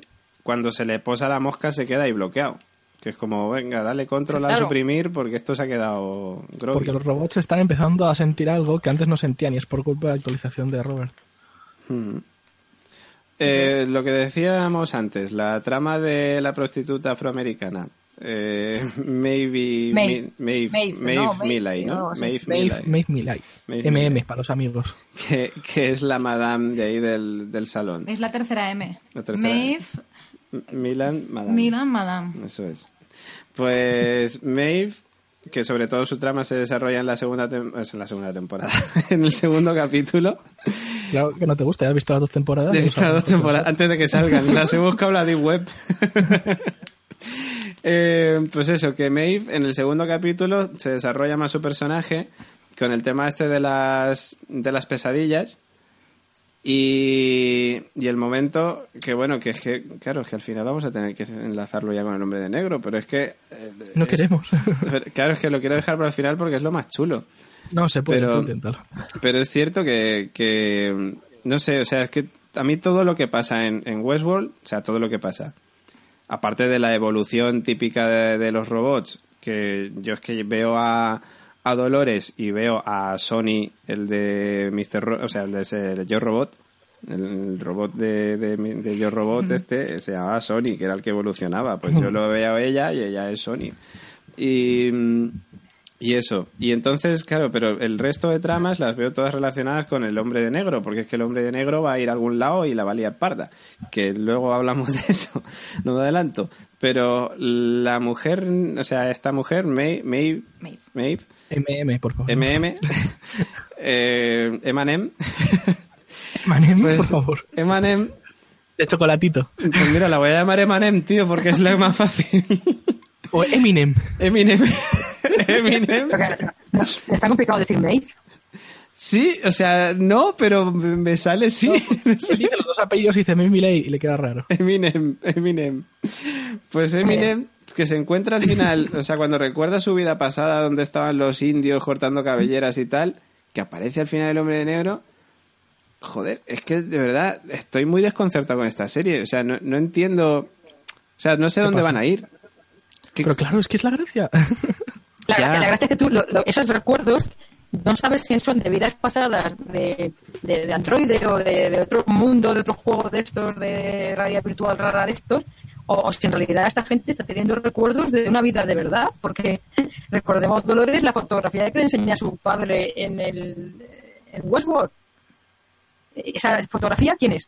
cuando se le posa la mosca se queda ahí bloqueado. Que es como, venga, dale control al Claro. suprimir porque esto se ha quedado groggy. Porque los robots están empezando a sentir algo que antes no sentían y es por culpa de la actualización de Robert. Mm. Eh, lo que decíamos antes, la trama de la prostituta afroamericana. Eh, Maybe, Maeve. Maeve, Maeve, Maeve no, Millay, ¿no? Maeve Maeve, Millay, Maeve Millay. Maeve MM para los amigos. que, que es la madame de ahí del, del salón. Es la tercera M. La tercera Maeve, M. Milan, madame. Milan, Madame. Eso es. Pues Maeve, que sobre todo su trama se desarrolla en la segunda, en la segunda temporada, en el segundo capítulo. Claro que no te gusta, ya has visto las dos temporadas. De Pues, estas dos temporadas, antes de que salgan. Las he buscado la Deep Web. Eh, pues eso, que Maeve en el segundo capítulo se desarrolla más su personaje con el tema este de las, de las pesadillas y, y el momento que bueno, que es que, claro, es que al final vamos a tener que enlazarlo ya con el nombre de negro, pero es que... eh, No es- queremos. Claro, es que lo quiero dejar para el final porque es lo más chulo. no se puede, Pero- tú inténtalo. Pero es cierto que, que, no sé, o sea, es que a mí todo lo que pasa en, en Westworld, o sea, todo lo que pasa, aparte de la evolución típica de, de los robots, que yo es que veo a, a Dolores y veo a Sony, el de Mr. Ro- o sea, el de ese Yo Robot, el robot de, de, de Yo Robot este se llamaba Sony, que era el que evolucionaba. Pues yo lo veo a ella y ella es Sony. Y, mm, y eso. Y entonces, claro, pero el resto de tramas las veo todas relacionadas con el hombre de negro, porque es que el hombre de negro va a ir a algún lado y la va a liar parda. Que luego hablamos de eso, no me adelanto. Pero la mujer, o sea, esta mujer, Maeve, Maeve, MM, por favor. MM, eh, Emanem, Manem, pues, por favor. Emanem, De chocolatito. pues mira, la voy a llamar Emanem, tío, porque es la más fácil. O Eminem. Eminem, Eminem. No, está complicado decir Maeve. Sí, o sea, no, pero me sale sí. Se dice los dos apellidos y dice Miley y le queda raro. Eminem, Eminem. Pues Eminem, que se encuentra al final, o sea, cuando recuerda su vida pasada, donde estaban los indios cortando cabelleras y tal, que aparece al final el hombre de negro. Joder, es que de verdad estoy muy desconcertado con esta serie. O sea, no, no entiendo. O sea, no sé dónde pasa? van a ir. ¿Qué- Pero claro, es que es la gracia. La, Ya. la gracia es que tú, lo- lo- esos recuerdos, no sabes si son de vidas pasadas de, de, de androide o de, de otro mundo, de otro juego de estos, de realidad virtual rara de estos, o, o si en realidad esta gente está teniendo recuerdos de una vida de verdad, porque recordemos, Dolores, la fotografía que le enseña a su padre en el en Westworld. ¿Esa fotografía quién es?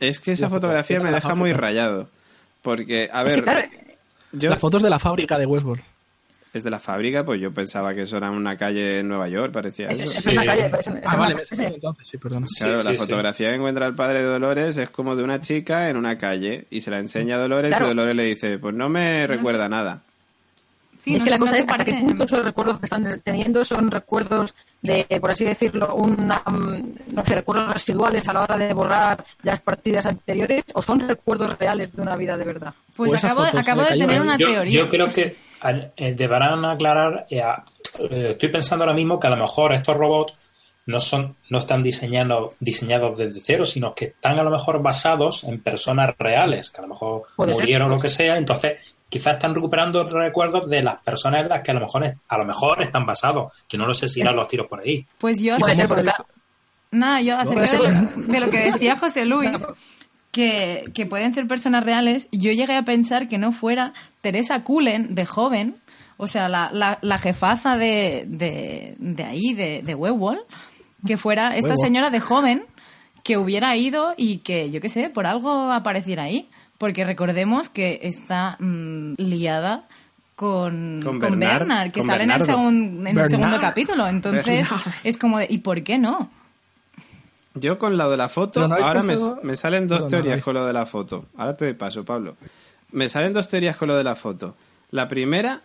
Es que esa fotografía fotografía me deja muy rayado. Porque, a Es que, ver, claro, yo, Las fotos de la fábrica de Westworld. es de la fábrica, pues yo pensaba que eso era una calle en Nueva York, parecía es, eso. es Sí. una calle. es- es Ah, vale, es- entonces, sí, perdona. Claro, Sí, la sí, fotografía que encuentra el padre de Dolores es como de una chica en una calle y se la enseña a Dolores Claro. y Dolores le dice, pues no me recuerda nada. Sí, es no que la no cosa es hasta qué punto esos recuerdos que están teniendo son recuerdos de, por así decirlo, una, mm, no sé, recuerdos residuales a la hora de borrar las partidas anteriores o son recuerdos reales de una vida de verdad. Pues esa acabo, de tener una yo, teoría. yo creo que eh, deberán aclarar. eh, a- eh, estoy pensando ahora mismo que a lo mejor estos robots no son no están diseñando, diseñados desde cero, sino que están a lo mejor basados en personas reales, que a lo mejor murieron o lo que sea. Entonces, quizás están recuperando recuerdos de las personas en las que a lo mejor es- a lo mejor están basados. Que no lo sé si irán los tiros por ahí. Pues yo Puede ser, porque puede claro, Nada, yo acerca de lo, de lo que decía José Luis, que, que pueden ser personas reales, yo llegué a pensar que no fuera Teresa Cullen, de joven, o sea, la, la, la jefaza de, de, de ahí, de, de Westworld, que fuera esta señora de joven que hubiera ido y que, yo qué sé, por algo apareciera ahí. Porque recordemos que está mm, liada con, Con con Bernard, Bernard, que con sale en el, segun- en el segundo capítulo. Entonces, Bernard. es como de, ¿y por qué no? Yo con lo de la foto, no ahora me, salen dos teorías con lo de la foto. Ahora te doy paso, Pablo. Me salen dos teorías con lo de la foto. La primera,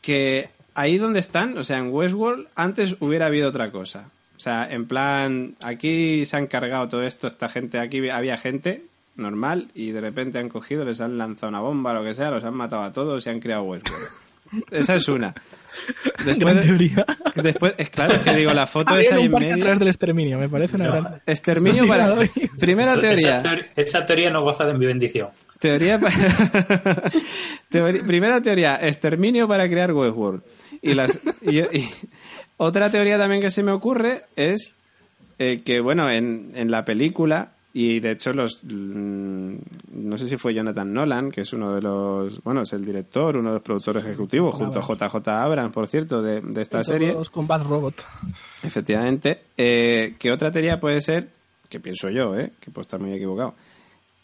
que ahí donde están, o sea, en Westworld, antes hubiera habido otra cosa. O sea, en plan, aquí se han cargado todo esto, esta gente, aquí había gente normal y de repente han cogido, les han lanzado una bomba, lo que sea, los han matado a todos y han creado Westworld. Esa es una. Gran teoría. después, es claro es que digo, la foto esa ahí en medio. del exterminio, me parece una No. gran... Exterminio para. Primera Esa- teoría. Esa, teoría- esa teoría no goza de mi bendición. Teoría pa- Teori- Primera teoría, exterminio para crear Westworld. Y, las... y- y- Otra teoría también que se me ocurre es eh, que, bueno, en, en la película, y de hecho los... mm, No sé si fue Jonathan Nolan, que es uno de los... Bueno, es el director, uno de los productores ejecutivos, junto a JJ Abrams, por cierto, de, de esta serie. Con Bad Robot. Efectivamente. Eh, que otra teoría puede ser, que pienso yo, eh, que puedo estar muy equivocado,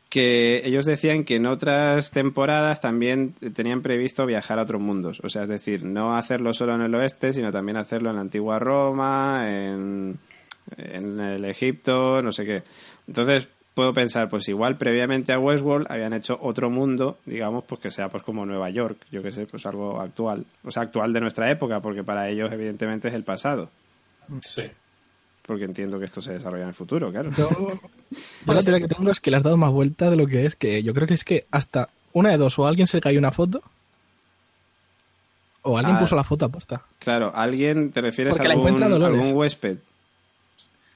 que ellos decían que en otras temporadas también tenían previsto viajar a otros mundos. O sea, es decir, no hacerlo solo en el oeste, sino también hacerlo en la antigua Roma, en, en el Egipto, no sé qué. Entonces, puedo pensar, pues igual previamente a Westworld habían hecho otro mundo, digamos, pues que sea pues como Nueva York, yo qué sé, pues algo actual. O sea, actual de nuestra época, porque para ellos evidentemente es el pasado Sí. porque entiendo que esto se desarrolla en el futuro, claro. Yo, yo la teoría que tengo es que le has dado más vuelta de lo que es, que yo creo que es que hasta una de dos, o a alguien se le cayó una foto, o alguien Ah. puso la foto aposta. Claro, ¿alguien te refieres Porque a algún, algún huésped?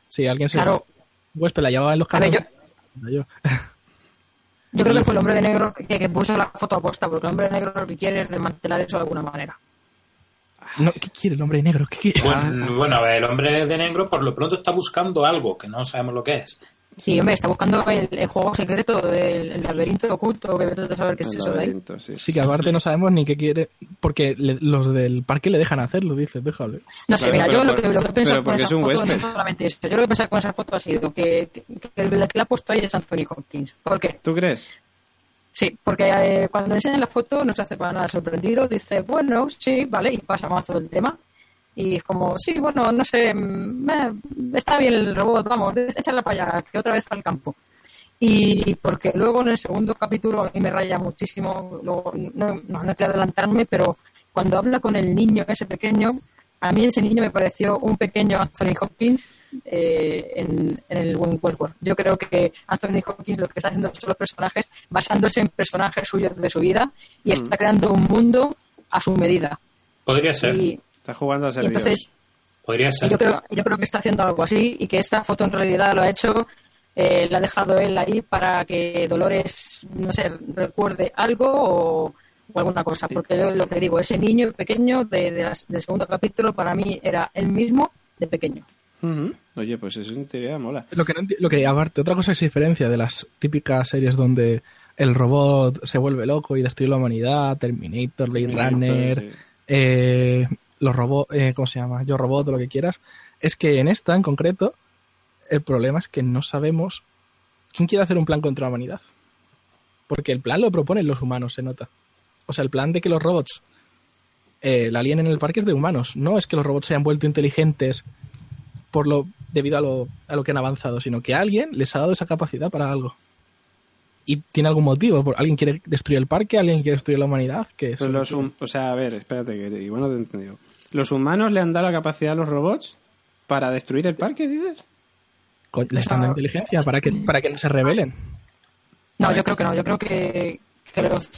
Sí, alguien se Claro. Huésped la llevaba en los carros. Yo. Yo creo que fue el hombre de negro que, que puso la foto aposta, porque el hombre de negro lo que quiere es desmantelar eso de alguna manera. No, ¿Qué quiere el hombre de negro? ¿Qué quiere? Bueno, bueno, a ver, el hombre de negro por lo pronto está buscando algo que no sabemos lo que es. Sí, hombre, está buscando el, el juego secreto del el laberinto oculto, que vete a saber qué es El eso de ahí. sí. Sí, que aparte no sabemos ni qué quiere, porque le- los del parque le dejan hacerlo, dice, déjale. No sé, mira, yo lo que, lo que he pero pensado con porque esa es un foto no solamente eso. Yo lo que he pensado con esa foto ha sido que, que, que el que la ha puesto ahí es Anthony Hopkins. ¿Por qué? ¿Tú crees? Sí, porque eh, cuando enseñan la foto no se hace para nada sorprendido, dice, bueno, sí, vale, y pasa mazo del tema. Y es como, sí, bueno, no sé, mm, eh, está bien el robot, vamos, échala para allá, que otra vez al campo. Y porque luego en el segundo capítulo a mí me raya muchísimo, luego, no, no, no quiero adelantarme, pero cuando habla con el niño, ese pequeño, a mí ese niño me pareció un pequeño Anthony Hopkins eh, en, en el Westworld. Yo creo que Anthony Hopkins lo que está haciendo son los personajes basándose en personajes suyos de su vida y está creando un mundo a su medida. Podría ser, Y, Está jugando a ser entonces Dios. podría ser. yo creo, yo creo que está haciendo algo así y que esta foto en realidad lo ha hecho, eh, la ha dejado él ahí para que Dolores, no sé, recuerde algo o, o alguna cosa. Porque yo lo que digo, ese niño pequeño de, de las- del segundo capítulo para mí era el mismo de pequeño. Oye, pues eso en teoría mola. Lo que, no lo que aparte, otra cosa que se diferencia de las típicas series donde el robot se vuelve loco y destruye la humanidad, Terminator, Blade Terminator, Runner, sí. eh, los robots, eh, ¿cómo se llama? Yo robot o lo que quieras, es que en esta en concreto el problema es que no sabemos quién quiere hacer un plan contra la humanidad. Porque el plan lo proponen los humanos, se nota. O sea, el plan de que los robots eh, la alien en el parque es de humanos. No es que los robots se hayan vuelto inteligentes por lo debido a lo, a lo que han avanzado, sino que alguien les ha dado esa capacidad para algo. Y tiene algún motivo. Alguien quiere destruir el parque, alguien quiere destruir la humanidad. Que Pues los o sea, a ver, espérate, que igual no te he entendido. ¿Los humanos le han dado la capacidad a los robots para destruir el parque, dices? Les están dando inteligencia para que, para que no se rebelen. No, yo creo que no, yo creo que, que los-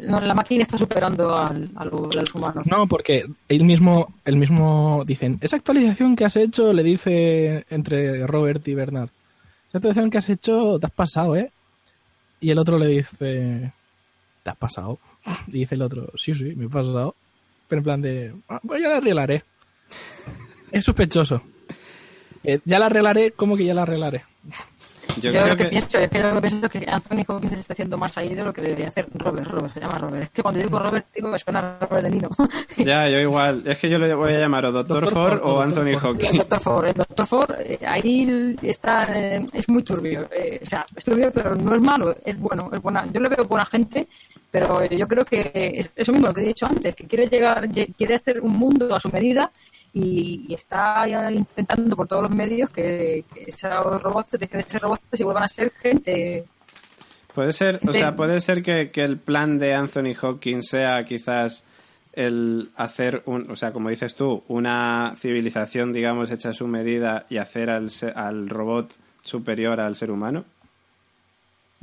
no, la máquina está superando al, a lo- a los humanos. No, porque él mismo, el mismo dicen, esa actualización que has hecho, le dice entre Robert y Bernard, esa actualización que has hecho, te has pasado, ¿eh? Y el otro le dice, te has pasado. Y dice el otro, sí, sí, me he pasado. Pero en plan de, "Ah, pues ya la arreglaré. Es sospechoso. Eh, ya la arreglaré, ¿cómo que ya la arreglaré? Yo, Yo, creo lo que, que... pienso es que yo lo que pienso es que Anthony Hopkins está haciendo más ahí de lo que debería hacer Robert. Robert se llama Robert. Es que cuando digo Robert, digo, me suena a Robert De Nino. Ya, yo igual. Es que yo le voy a llamar o Doctor, Doctor Ford Ford, o Anthony Hawking. Doctor Ford, el Doctor Ford, eh, ahí está, eh, es muy turbio. eh, o sea, es turbio, pero no es malo, es bueno, es buena. Yo le veo buena gente, pero yo creo que es eso mismo lo que he dicho antes, que quiere llegar, lle- quiere hacer un mundo a su medida y, y está intentando por todos los medios que, que esos robots, dejen de ser robots y vuelvan a ser gente. Puede ser, o sea, puede ser que, que el plan de Anthony Hawking sea quizás el hacer un, o sea, como dices tú, una civilización, digamos, hecha a su medida y hacer al, al robot superior al ser humano.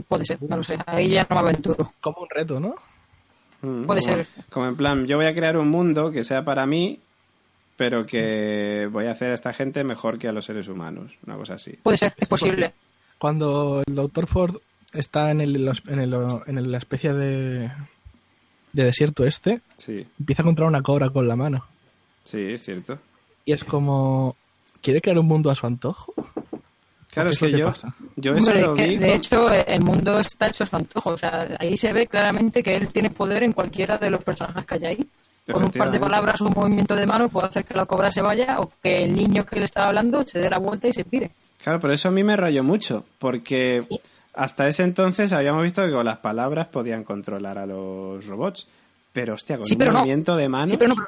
Puede ser, no lo sé, ahí ya no me aventuro. Como un reto, ¿no? Mm, Puede como, ser. Como en plan, yo voy a crear un mundo que sea para mí, pero que voy a hacer a esta gente mejor que a los seres humanos. Una cosa así. Puede ser, es posible. Cuando el Dr. Ford está en, el, en, el- en la especie de, de desierto este, Sí, empieza a encontrar una cobra con la mano. sí, es cierto. Y es como... ¿Quiere crear un mundo a su antojo? Claro, ¿O es que yo, pasa? yo eso Hombre, lo que, de hecho, el mundo está hecho a su antojo. O sea, ahí se ve claramente que él tiene poder en cualquiera de los personajes que hay ahí. Con un par de palabras, un movimiento de mano, puede hacer que la cobra se vaya o que el niño que le estaba hablando se dé la vuelta y se pire. Claro, por eso a mí me rayó mucho, porque Sí. hasta ese entonces habíamos visto que con las palabras podían controlar a los robots. Pero, hostia, con Sí, un pero no. movimiento de mano... Sí, pero no. pero-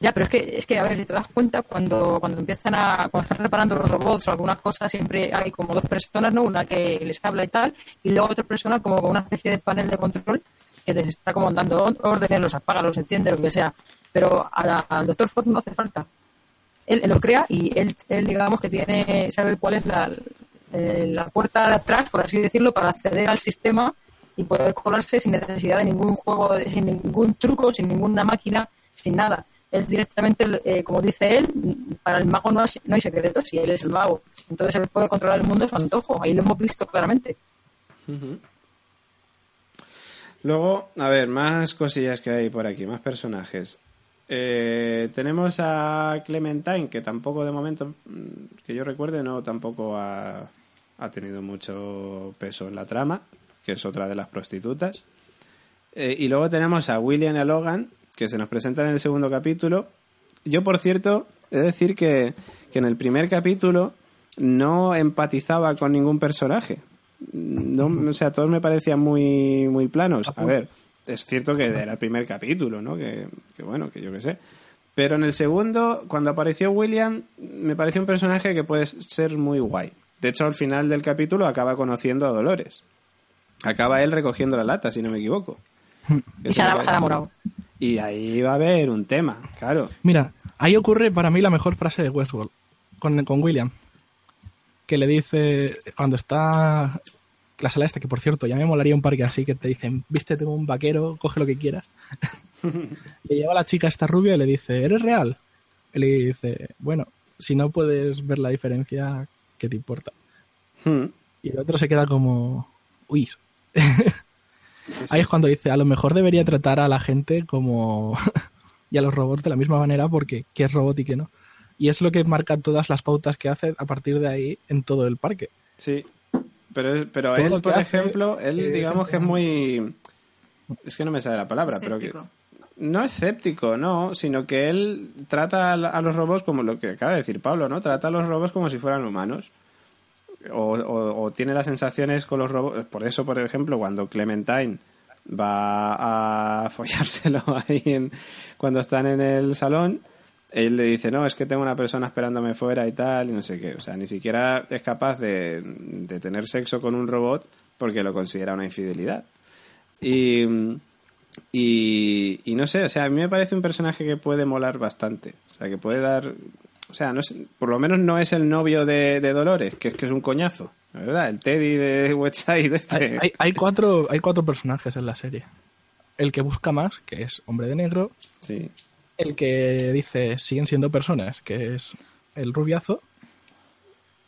Ya, pero es que, es que, a ver, si te das cuenta, cuando, cuando empiezan a, cuando están reparando los robots o algunas cosas, siempre hay como dos personas, ¿no? Una que les habla y tal, y luego otra persona como con una especie de panel de control que les está como dando órdenes, los apaga, los enciende, lo que sea. Pero al doctor Ford no hace falta. Él, él los crea y él, él, digamos, que tiene, sabe cuál es la, eh, la puerta de atrás, por así decirlo, para acceder al sistema y poder colarse sin necesidad de ningún juego, sin ningún truco, sin ninguna máquina, sin nada. Él directamente, eh, como dice él, para el mago no hay, hay secretos y él es el mago. Entonces él puede controlar el mundo a su antojo. Ahí lo hemos visto claramente. Luego, a ver, más cosillas que hay por aquí, más personajes. Eh, tenemos a Clementine, que tampoco de momento, mm, que yo recuerde, no tampoco ha, ha tenido mucho peso en la trama, que es otra de las prostitutas. Eh, y luego tenemos a William y Logan, que se nos presentan en el segundo capítulo. Yo, por cierto, he de decir que, que en el primer capítulo no empatizaba con ningún personaje. No, o sea, todos me parecían muy, muy planos. A ver, es cierto que era el primer capítulo, ¿no? Que, que bueno, que yo qué sé. Pero en el segundo, cuando apareció William, me pareció un personaje que puede ser muy guay. De hecho, al final del capítulo acaba conociendo a Dolores. Acaba él recogiendo la lata, si no me equivoco. Y se ha enamorado. Y ahí va a haber un tema, claro. Mira, ahí ocurre para mí la mejor frase de Westworld con, con William. Que le dice, cuando está la sala esta, que por cierto, ya me molaría un parque así, que te dicen, viste, tengo un vaquero, coge lo que quieras. le lleva a la chica esta rubia y le dice, ¿eres real? Y le dice, bueno, si no puedes ver la diferencia, ¿qué te importa? Hmm. Y el otro se queda como, uy. Ahí es cuando dice, a lo mejor debería tratar a la gente como... y a los robots de la misma manera porque qué es robot y qué no. Y es lo que marca todas las pautas que hace a partir de ahí en todo el parque. Sí. Pero, pero él, por hace, ejemplo, él eh, digamos que es muy... Es que no me sale la palabra, pero que... No escéptico, no, sino que él trata a la- a los robots como lo que acaba de decir Pablo, ¿no? Trata a los robots como si fueran humanos. O, o- o tiene las sensaciones con los robots. Por eso, por ejemplo, cuando Clementine va a follárselo ahí en, cuando están en el salón, él le dice, no, es que tengo una persona esperándome fuera y tal, y no sé qué. O sea, ni siquiera es capaz de, de tener sexo con un robot porque lo considera una infidelidad. Y, y, y no sé, o sea, a mí me parece un personaje que puede molar bastante. O sea, que puede dar. O sea, no es- por lo menos no es el novio de, de Dolores, que es que es un coñazo, la ¿verdad? El Teddy de Westside este. Hay, hay- hay cuatro, hay cuatro personajes en la serie. El que busca más, que es hombre de negro. Sí. El que dice siguen siendo personas, que es el rubiazo.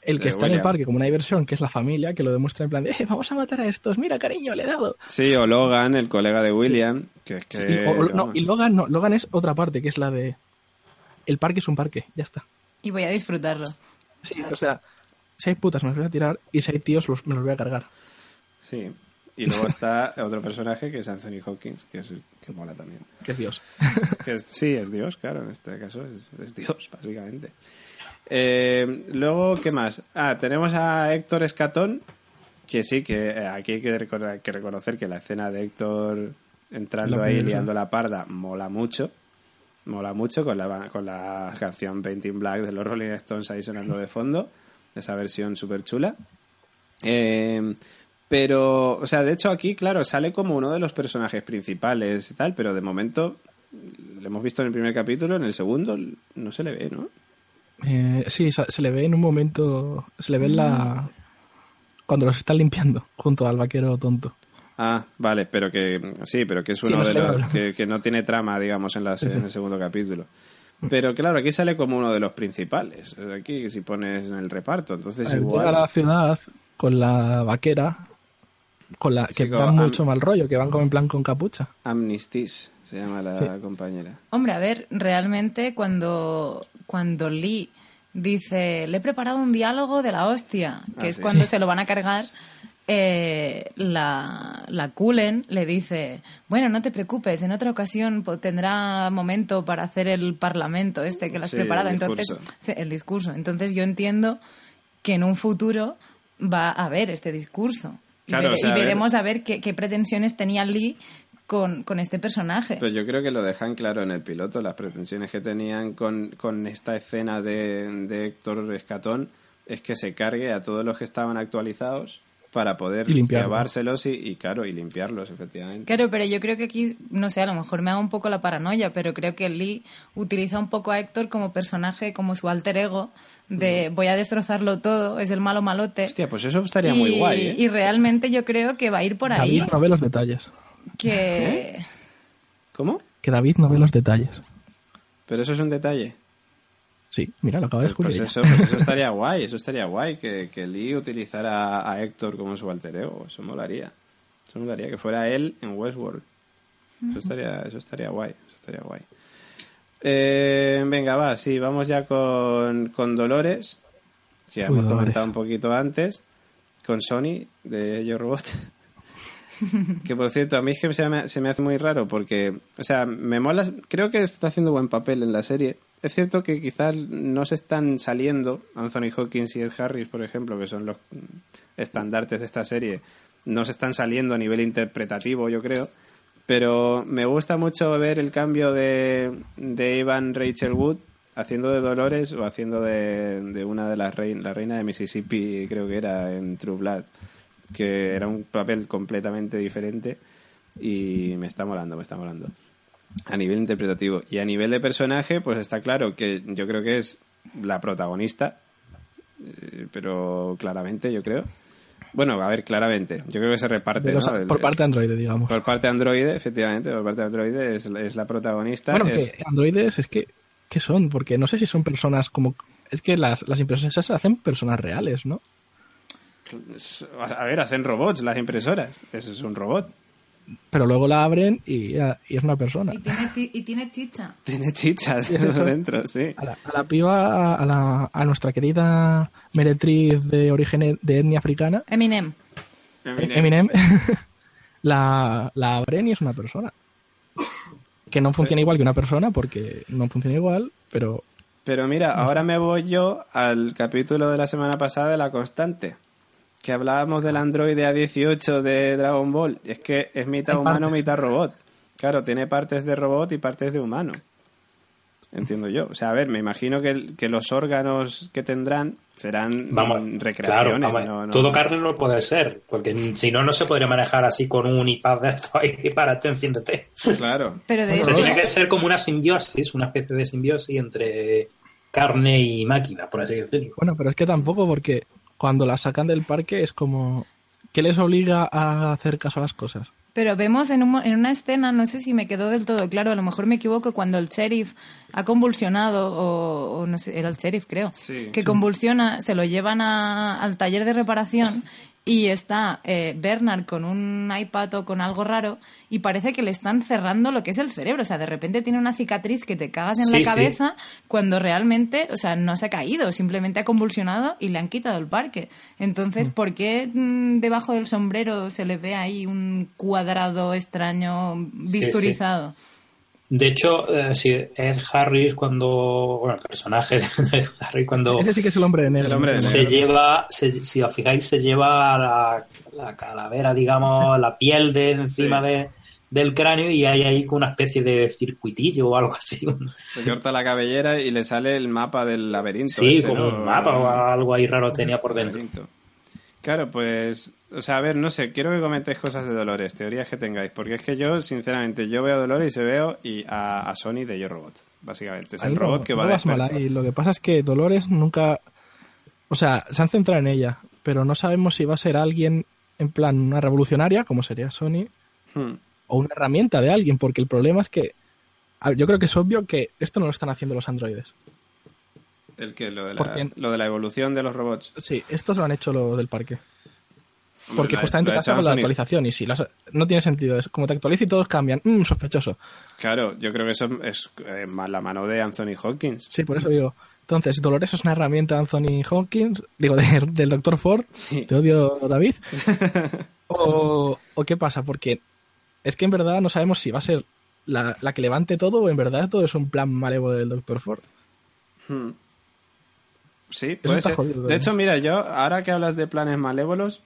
El que Eh, está en el parque como una diversión, que es la familia, que lo demuestra en plan de, eh, vamos a matar a estos, mira cariño, le he dado. Sí, o Logan, el colega de William, que es que. Y, o- o- no, y Logan, no, Logan es otra parte, que es la de, el parque es un parque, ya está. Y voy a disfrutarlo. Sí, o sea, si hay putas me las voy a tirar y si hay tíos los- me los voy a cargar. Sí. Y luego está otro personaje que es Anthony Hopkins, que es que mola también. Que es Dios. Que es- sí, es Dios, claro, en este caso es, es Dios, básicamente. Eh, luego, ¿qué más? Ah, tenemos a Héctor Escatón, que sí, que eh, aquí hay que, reconocer que la escena de Héctor entrando ahí liando la parda mola mucho. Mola mucho con la, con la canción Painting Black de los Rolling Stones ahí sonando de fondo, esa versión súper chula. Eh, pero, o sea, de hecho aquí, claro, sale como uno de los personajes principales y tal, pero de momento lo hemos visto en el primer capítulo, en el segundo no se le ve, ¿no? Eh, sí, se, se le ve en un momento, se le ve en la... Cuando los están limpiando, junto al vaquero tonto. Ah, vale, pero que sí, pero que es Sí, uno no de los que, que no tiene trama, digamos, en, la, Sí, sí. en el segundo capítulo. Pero claro, aquí sale como uno de los principales. Aquí si pones en el reparto, entonces Él igual. Llega a la ciudad con la vaquera, con la que Sí, dan mucho mal rollo, que van como en plan con capucha. Amnistis se llama la compañera. Hombre, a ver, realmente cuando, cuando Lee dice, le he preparado un diálogo de la hostia, que Ah, es sí. cuando se lo van a cargar, eh, la, la Cullen le dice, bueno, no te preocupes, en otra ocasión tendrá momento para hacer el parlamento este que lo has Sí, preparado. el Entonces, sí, el discurso. Entonces yo entiendo que en un futuro va a haber este discurso. Y Claro, vere- o sea, y a ver- veremos a ver qué, qué pretensiones tenía Lee con, con este personaje. Pero yo creo que lo dejan claro en el piloto, las pretensiones que tenían con, con esta escena de, de Héctor Escatón es que se cargue a todos los que estaban actualizados para poder Y llevárselos y, y, claro, y limpiarlos, efectivamente. Claro, pero yo creo que aquí, no sé, a lo mejor me hago un poco la paranoia, pero creo que Lee utiliza un poco a Héctor como personaje, como su alter ego, de voy a destrozarlo todo, es el malo malote. Hostia, pues eso estaría y, muy guay, ¿eh? y realmente yo creo que va a ir por ahí, David no ve los detalles. que... ¿Cómo? Que David no ve los detalles. Pero eso es un detalle. Sí, mira, lo acabo de Pues, descubrir. pues eso, pues eso estaría guay, eso estaría guay, que, que Lee utilizara a Héctor como su alter ego, eso molaría. Eso Eso molaría, que fuera él en Westworld. Eso estaría, eso estaría guay, eso estaría guay. Eh, venga, va, sí, vamos ya con, con Dolores, que ya Uy, hemos Dolores. comentado un poquito antes, con Sony de Yo Robot. que por cierto, a mí es que se me, se me hace muy raro porque, o sea, me mola, creo que está haciendo buen papel en la serie. Es cierto que quizás no se están saliendo Anthony Hawkins y Ed Harris, por ejemplo, que son los estandartes de esta serie, no se están saliendo a nivel interpretativo, yo creo. Pero me gusta mucho ver el cambio de, de Evan Rachel Wood haciendo de Dolores o haciendo de, de una de las reinas, la reina de Mississippi, creo que era en True Blood, que era un papel completamente diferente y me está molando, me está molando. A nivel interpretativo. Y a nivel de personaje, pues está claro que yo creo que es la protagonista, eh, pero claramente yo creo. Bueno, a ver, claramente. Yo creo que se reparte, los- ¿no? Por parte de Android, digamos. por parte de Android, efectivamente, por parte de Android es, es la protagonista. Bueno, es- que androides es que, ¿qué son? Porque no sé si son personas como... Es que las, las impresiones esas hacen personas reales, ¿no? a ver, hacen robots las impresoras. Eso es un robot. Pero luego la abren y, y es una persona. Y tiene, ti- y tiene chicha. Tiene chichas es eso. dentro, sí. A la, a la piba, a, la, a nuestra querida meretriz de origen de etnia africana, Eminem. Eminem, la, la abren y es una persona. Que no funciona igual que una persona porque no funciona igual, pero Pero mira, ahora me voy yo al capítulo de la semana pasada de La Constante. Que hablábamos del androide A18 de Dragon Ball. Es que es mitad humano, mitad robot. Claro, tiene partes de robot y partes de humano. Entiendo yo. O sea, a ver, me imagino que, que los órganos que tendrán serán Vamos, claro, recreaciones. vamos, no- no- todo carne no puede ser, porque si no, no se podría manejar así con un iPad de esto ahí para te enciéndete. Claro. Pero de Se hecho, tiene que ser como una simbiosis, una especie de simbiosis entre carne y máquina, por así decirlo. bueno, pero es que tampoco porque cuando la sacan del parque es como... ¿Qué les obliga a hacer caso a las cosas? Pero vemos en, un mo- en una escena, no sé si me quedó del todo claro, a lo mejor me equivoco, cuando el sheriff ha convulsionado, o, o no sé, era el sheriff creo, Sí. que convulsiona, se lo llevan a- al taller de reparación y está eh, Bernard con un iPad o con algo raro y parece que le están cerrando lo que es el cerebro. O sea, de repente tiene una cicatriz que te cagas en Sí, la sí. cabeza cuando realmente, o sea, no se ha caído, simplemente ha convulsionado y le han quitado el parque. Entonces, ¿por qué mm, debajo del sombrero se le ve ahí un cuadrado extraño bisturizado? De hecho, eh, si Ed Harris cuando, bueno, el personaje de Ed Harris cuando Ese sí que es el hombre de negro. El hombre de se negro. lleva, se- si os fijáis, se lleva la, la calavera, digamos, la piel de encima Sí. de, del cráneo y hay ahí como una especie de circuitillo o algo así. Se corta la cabellera y le sale el mapa del laberinto. Sí, este, como ¿no? un mapa o algo ahí raro tenía por dentro. Laberinto. Claro, pues, o sea, a ver, no sé, quiero que comentéis cosas de Dolores, teorías que tengáis, porque es que yo, sinceramente, yo veo a Dolores y se veo y a, a Sony de Yo Robot, básicamente. Es Ahí el no- robot que no va a vas mal despertar. ahí. Lo que pasa es que Dolores nunca... O sea, se han centrado en ella, pero no sabemos si va a ser alguien en plan una revolucionaria, como sería Sony, Hmm. o una herramienta de alguien, porque el problema es que yo creo que es obvio que esto no lo están haciendo los androides. El que, lo de, ¿Por la, qué? lo de la evolución de los robots. Sí, estos lo han hecho lo del parque. Hombre, Porque justamente pasa con la actualización y si las- no tiene sentido. Es como te actualiza y todos cambian. Mm, sospechoso. Claro, yo creo que eso es la mano de Anthony Hawkins. Sí, por eso digo. Entonces, Dolores es una herramienta de Anthony Hawkins, digo, de- del Dr. Ford. Sí. Te odio, David. o, ¿O qué pasa? Porque es que en verdad no sabemos si va a ser la, la que levante todo o en verdad todo es un plan malévolo del Dr. Ford. Hmm. Sí, puede ser. jodido, De ¿eh? hecho, mira, yo, ahora que hablas de planes malévolos,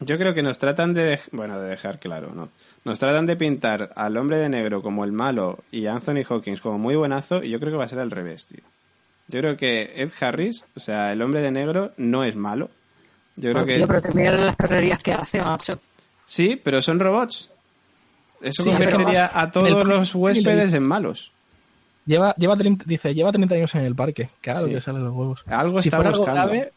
yo creo que nos tratan de, bueno, de dejar claro, ¿no? Nos tratan de pintar al hombre de negro como el malo y a Anthony Hawkins como muy buenazo y yo creo que va a ser al revés, tío. Yo creo que Ed Harris, o sea, el hombre de negro, no es malo. Yo creo que... Yo creo que mira las perrerías que hace, macho. Sí, pero son robots. Eso Sí, convertiría pero a todos los huéspedes en malos. Lleva, lleva 30, dice, lleva 30 años en el parque. Claro Sí. que salen los huevos. Algo si está fuera buscando. algo grave,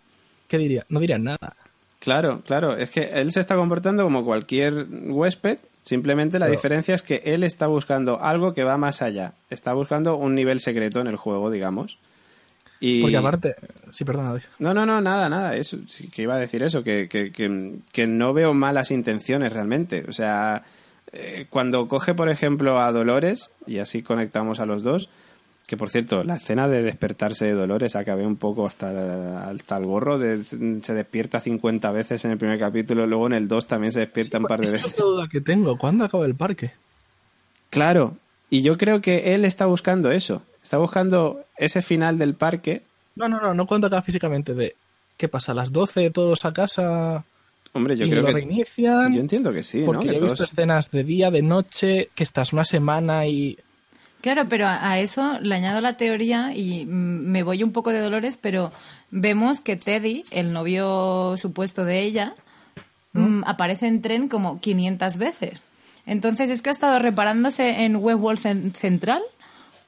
¿qué diría? No dirían nada. Claro, claro. Es que él se está comportando como cualquier huésped. Simplemente la Pero- diferencia es que él está buscando algo que va más allá. Está buscando un nivel secreto en el juego, digamos. Y... Porque aparte, sí, perdona. No, no, no, nada, nada. Eso, sí, que iba a decir eso, que, que, que, que no veo malas intenciones realmente. O sea, eh, cuando coge, por ejemplo, a Dolores, y así conectamos a los dos, que por cierto, la escena de despertarse de Dolores acabé un poco hasta, hasta el gorro, de, se despierta 50 veces en el primer capítulo, luego en el 2 también se despierta un par de Es veces. otra duda que tengo. ¿Cuándo acaba el parque? Claro, y yo creo que él está buscando eso, está buscando ese final del parque. No, no, no, no cuento acá físicamente de qué pasa, a las 12 todos a casa Hombre, yo y creo lo que... reinician. Yo entiendo que sí, ¿no? porque Que he todos- visto escenas de día, de noche, que estás una semana y... Claro, pero a eso le añado la teoría y mm, me voy un poco de Dolores, pero vemos que Teddy, el novio supuesto de ella, mm, aparece en tren como 500 veces. Entonces, ¿es que ha estado reparándose en Westworld Cen- Central?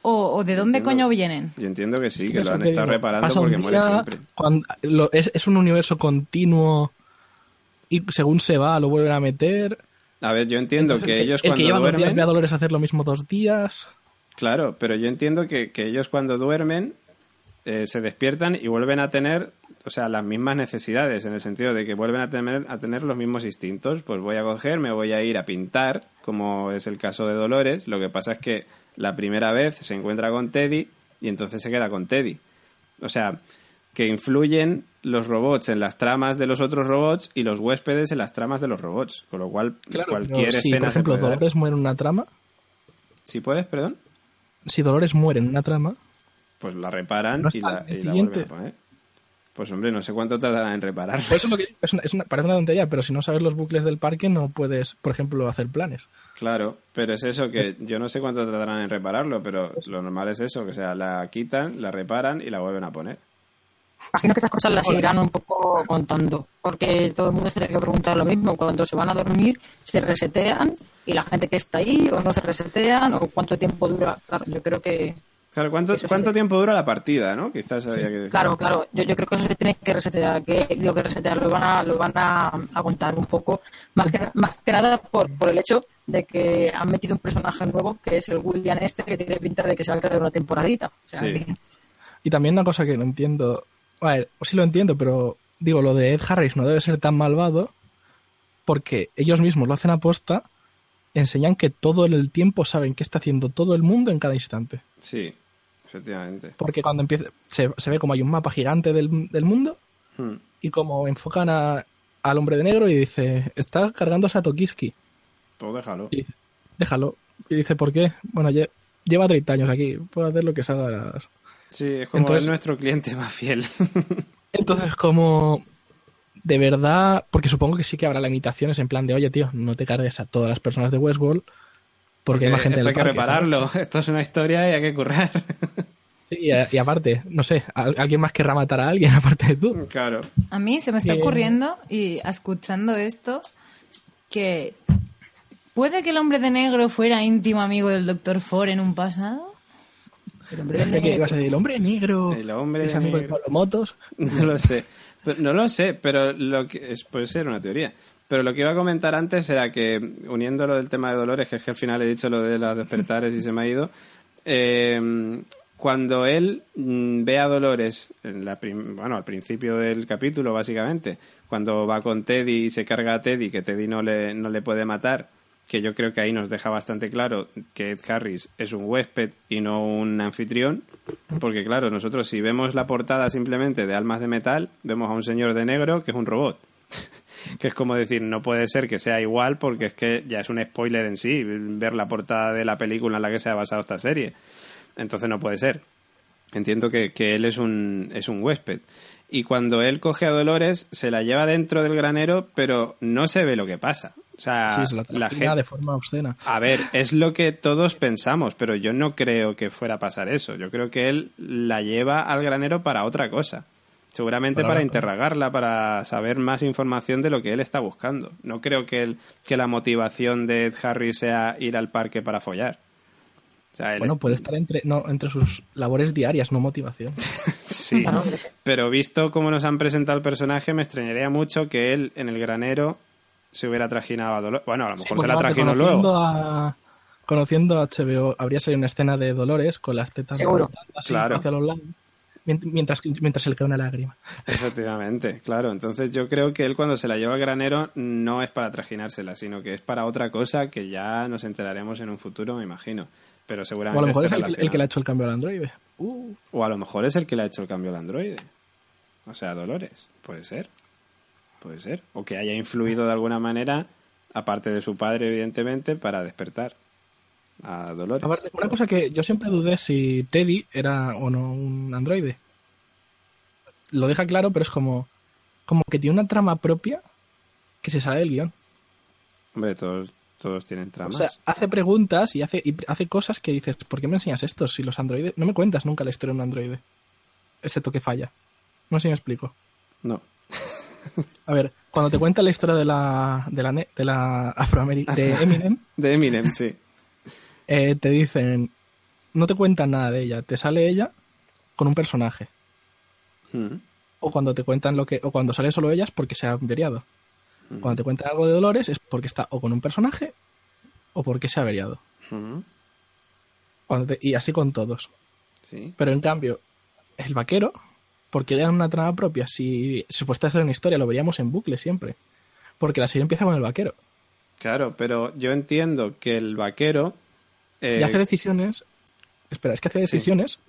¿O, o de dónde Entiendo. coño vienen? Yo entiendo que sí, que lo han estado digo, reparando porque muere siempre. cuando- lo- es, es un universo continuo y según se va lo vuelven a meter. A ver, yo entiendo Entonces, que el ellos el cuando que lleva dos días duermen... ve a Dolores hacer lo mismo dos días. Claro, pero yo entiendo que, que ellos cuando duermen eh, se despiertan y vuelven a tener, o sea, las mismas necesidades, en el sentido de que vuelven a tener, a tener los mismos instintos. Pues voy a coger, me voy a ir a pintar, como es el caso de Dolores. Lo que pasa es que la primera vez se encuentra con Teddy y entonces se queda con Teddy. O sea, que influyen los robots en las tramas de los otros robots y los huéspedes en las tramas de los robots. Con lo cual, Claro, cualquier pero si, escena por ejemplo, se puede dar. Dolores muere en una trama, Si puedes, perdón, si Dolores muere en una trama, pues la reparan No y la, y la vuelven a poner. Pues hombre, no sé cuánto tardará en repararla. por eso es lo que es una- es una- parece una tontería, pero si no sabes los bucles del parque no puedes, por ejemplo, hacer planes. Claro, pero es eso que yo no sé cuánto tardarán en repararlo, pero lo normal es eso, que sea, la quitan, la reparan y la vuelven a poner. Imagino que estas cosas las irán un poco contando, porque todo el mundo se tiene que preguntar lo mismo. Cuando se van a dormir, se resetean y la gente que está ahí o no se resetean o cuánto tiempo dura. Claro, yo creo que. Claro, ¿cuánto, sí. cuánto tiempo dura la partida, no? Quizás habría que dejar. Claro, claro. Yo, yo creo que eso se tiene que resetear, que digo que resetear lo van a, lo van a, a contar un poco, más que, más que nada por, por el hecho de que han metido un personaje nuevo que es el William este que tiene pinta de que se va a quedar una temporadita. O sea, Sí. que- Y también una cosa que no entiendo, a ver, sí lo entiendo, pero digo, lo de Ed Harris no debe ser tan malvado porque ellos mismos lo hacen a posta, enseñan que todo el tiempo saben qué está haciendo todo el mundo en cada instante. Sí, efectivamente. Porque cuando empieza, se, se ve como hay un mapa gigante del, del mundo Hmm. y como enfocan a- al hombre de negro y dice, está cargándose a Tokiski. Pues déjalo. Y déjalo. Y dice, ¿por qué? Bueno, lle- lleva 30 años aquí, puede hacer lo que salga de las... Sí, es como Entonces- es nuestro cliente más fiel. Entonces, como de verdad, porque supongo que sí que habrá limitaciones en plan de, oye, tío, no te cargues a todas las personas de Westworld, porque, hay más gente en esto el hay que parque, repararlo. Esto es una historia y hay que currar. y, a- y aparte, no sé, ¿al- ¿alguien más querrá matar a alguien aparte de tú? claro. A mí se me está Bien. ocurriendo, y escuchando esto, que puede que el hombre de negro fuera íntimo amigo del Doctor Ford en un pasado. El hombre Pensé que de- ibas a decir, el hombre negro, El hombre es amigo de negro. Motos. No lo sé. Pero- no lo sé, pero lo que es, puede ser una teoría. Pero lo que iba a comentar antes era que, uniendo lo del tema de Dolores, que es que al final he dicho lo de los despertares y se me ha ido, eh, cuando él mm, ve a Dolores, en la prim- bueno, al principio del capítulo, básicamente, cuando va con Teddy y se carga a Teddy, que Teddy no le, no le puede matar, que yo creo que ahí nos deja bastante claro que Ed Harris es un huésped y no un anfitrión, porque claro, nosotros si vemos la portada simplemente de Almas de Metal, vemos a un señor de negro que es un robot. que es como decir, no puede ser que sea igual porque es que ya es un spoiler en sí ver la portada de la película en la que se ha basado esta serie. Entonces no puede ser. Entiendo que, que él es un, es un huésped. Y cuando él coge a Dolores, se la lleva dentro del granero, pero no se ve lo que pasa. O sea, sí, se la, gente, de forma obscena. a ver, es lo que todos pensamos, pero yo no creo que fuera a pasar eso. Yo creo que él la lleva al granero para otra cosa. Seguramente Para interrogarla, para saber más información de lo que él está buscando. No creo que, él, que la motivación de Ed Harris sea ir al parque para follar. O sea, él Bueno, puede estar entre, no, entre sus labores diarias, no motivación. Sí, pero visto cómo nos han presentado el personaje, me extrañaría mucho que él en el granero se hubiera trajinado a Dolores. Bueno, a lo mejor Sí, se la conociendo luego. A, conociendo a HBO, habría salido una escena de Dolores con las tetas así Claro. hacia los lados. mient- mientras, mientras se le cae una lágrima. Efectivamente, claro. Entonces yo creo que él cuando se la lleva al granero no es para trajinársela, sino que es para otra cosa que ya nos enteraremos en un futuro, me imagino. Pero O seguramente a lo mejor es el, que- el que le ha hecho el cambio al androide. Uh, O a lo mejor es el que le ha hecho el cambio al androide. O sea, Dolores. Puede ser. Puede ser. O que haya influido de alguna manera, aparte de su padre, evidentemente, para despertar a Dolores. aparte, una cosa que yo siempre dudé si Teddy era o no un androide. Lo deja claro, pero es como, como que tiene una trama propia que se sale del guion. Hombre, todos, todos tienen O tramas. sea, hace preguntas y hace, y hace cosas que dices, ¿por qué me enseñas esto si los androides... No me cuentas nunca la historia de un androide. Excepto que falla. No sé si me explico. No. A ver, cuando te cuenta la historia de la, de la, de la afroameric- de Eminem, De Eminem, sí. eh, te dicen, no te cuentan nada de ella, te sale ella con un personaje. Mm. O cuando te cuentan lo que, o cuando sale solo ella es porque se ha averiado. Cuando te cuentan algo de Dolores es porque está o con un personaje o porque se ha averiado. Mm. Cuando te- y así con todos. Sí. Pero en cambio, el vaquero, porque le dan una trama propia, si supuestamente hacer una historia, lo veríamos en bucle siempre. Porque la serie empieza con el vaquero. Claro, pero yo entiendo que el vaquero. eh, y hace decisiones. Espera, es que hace Sí. decisiones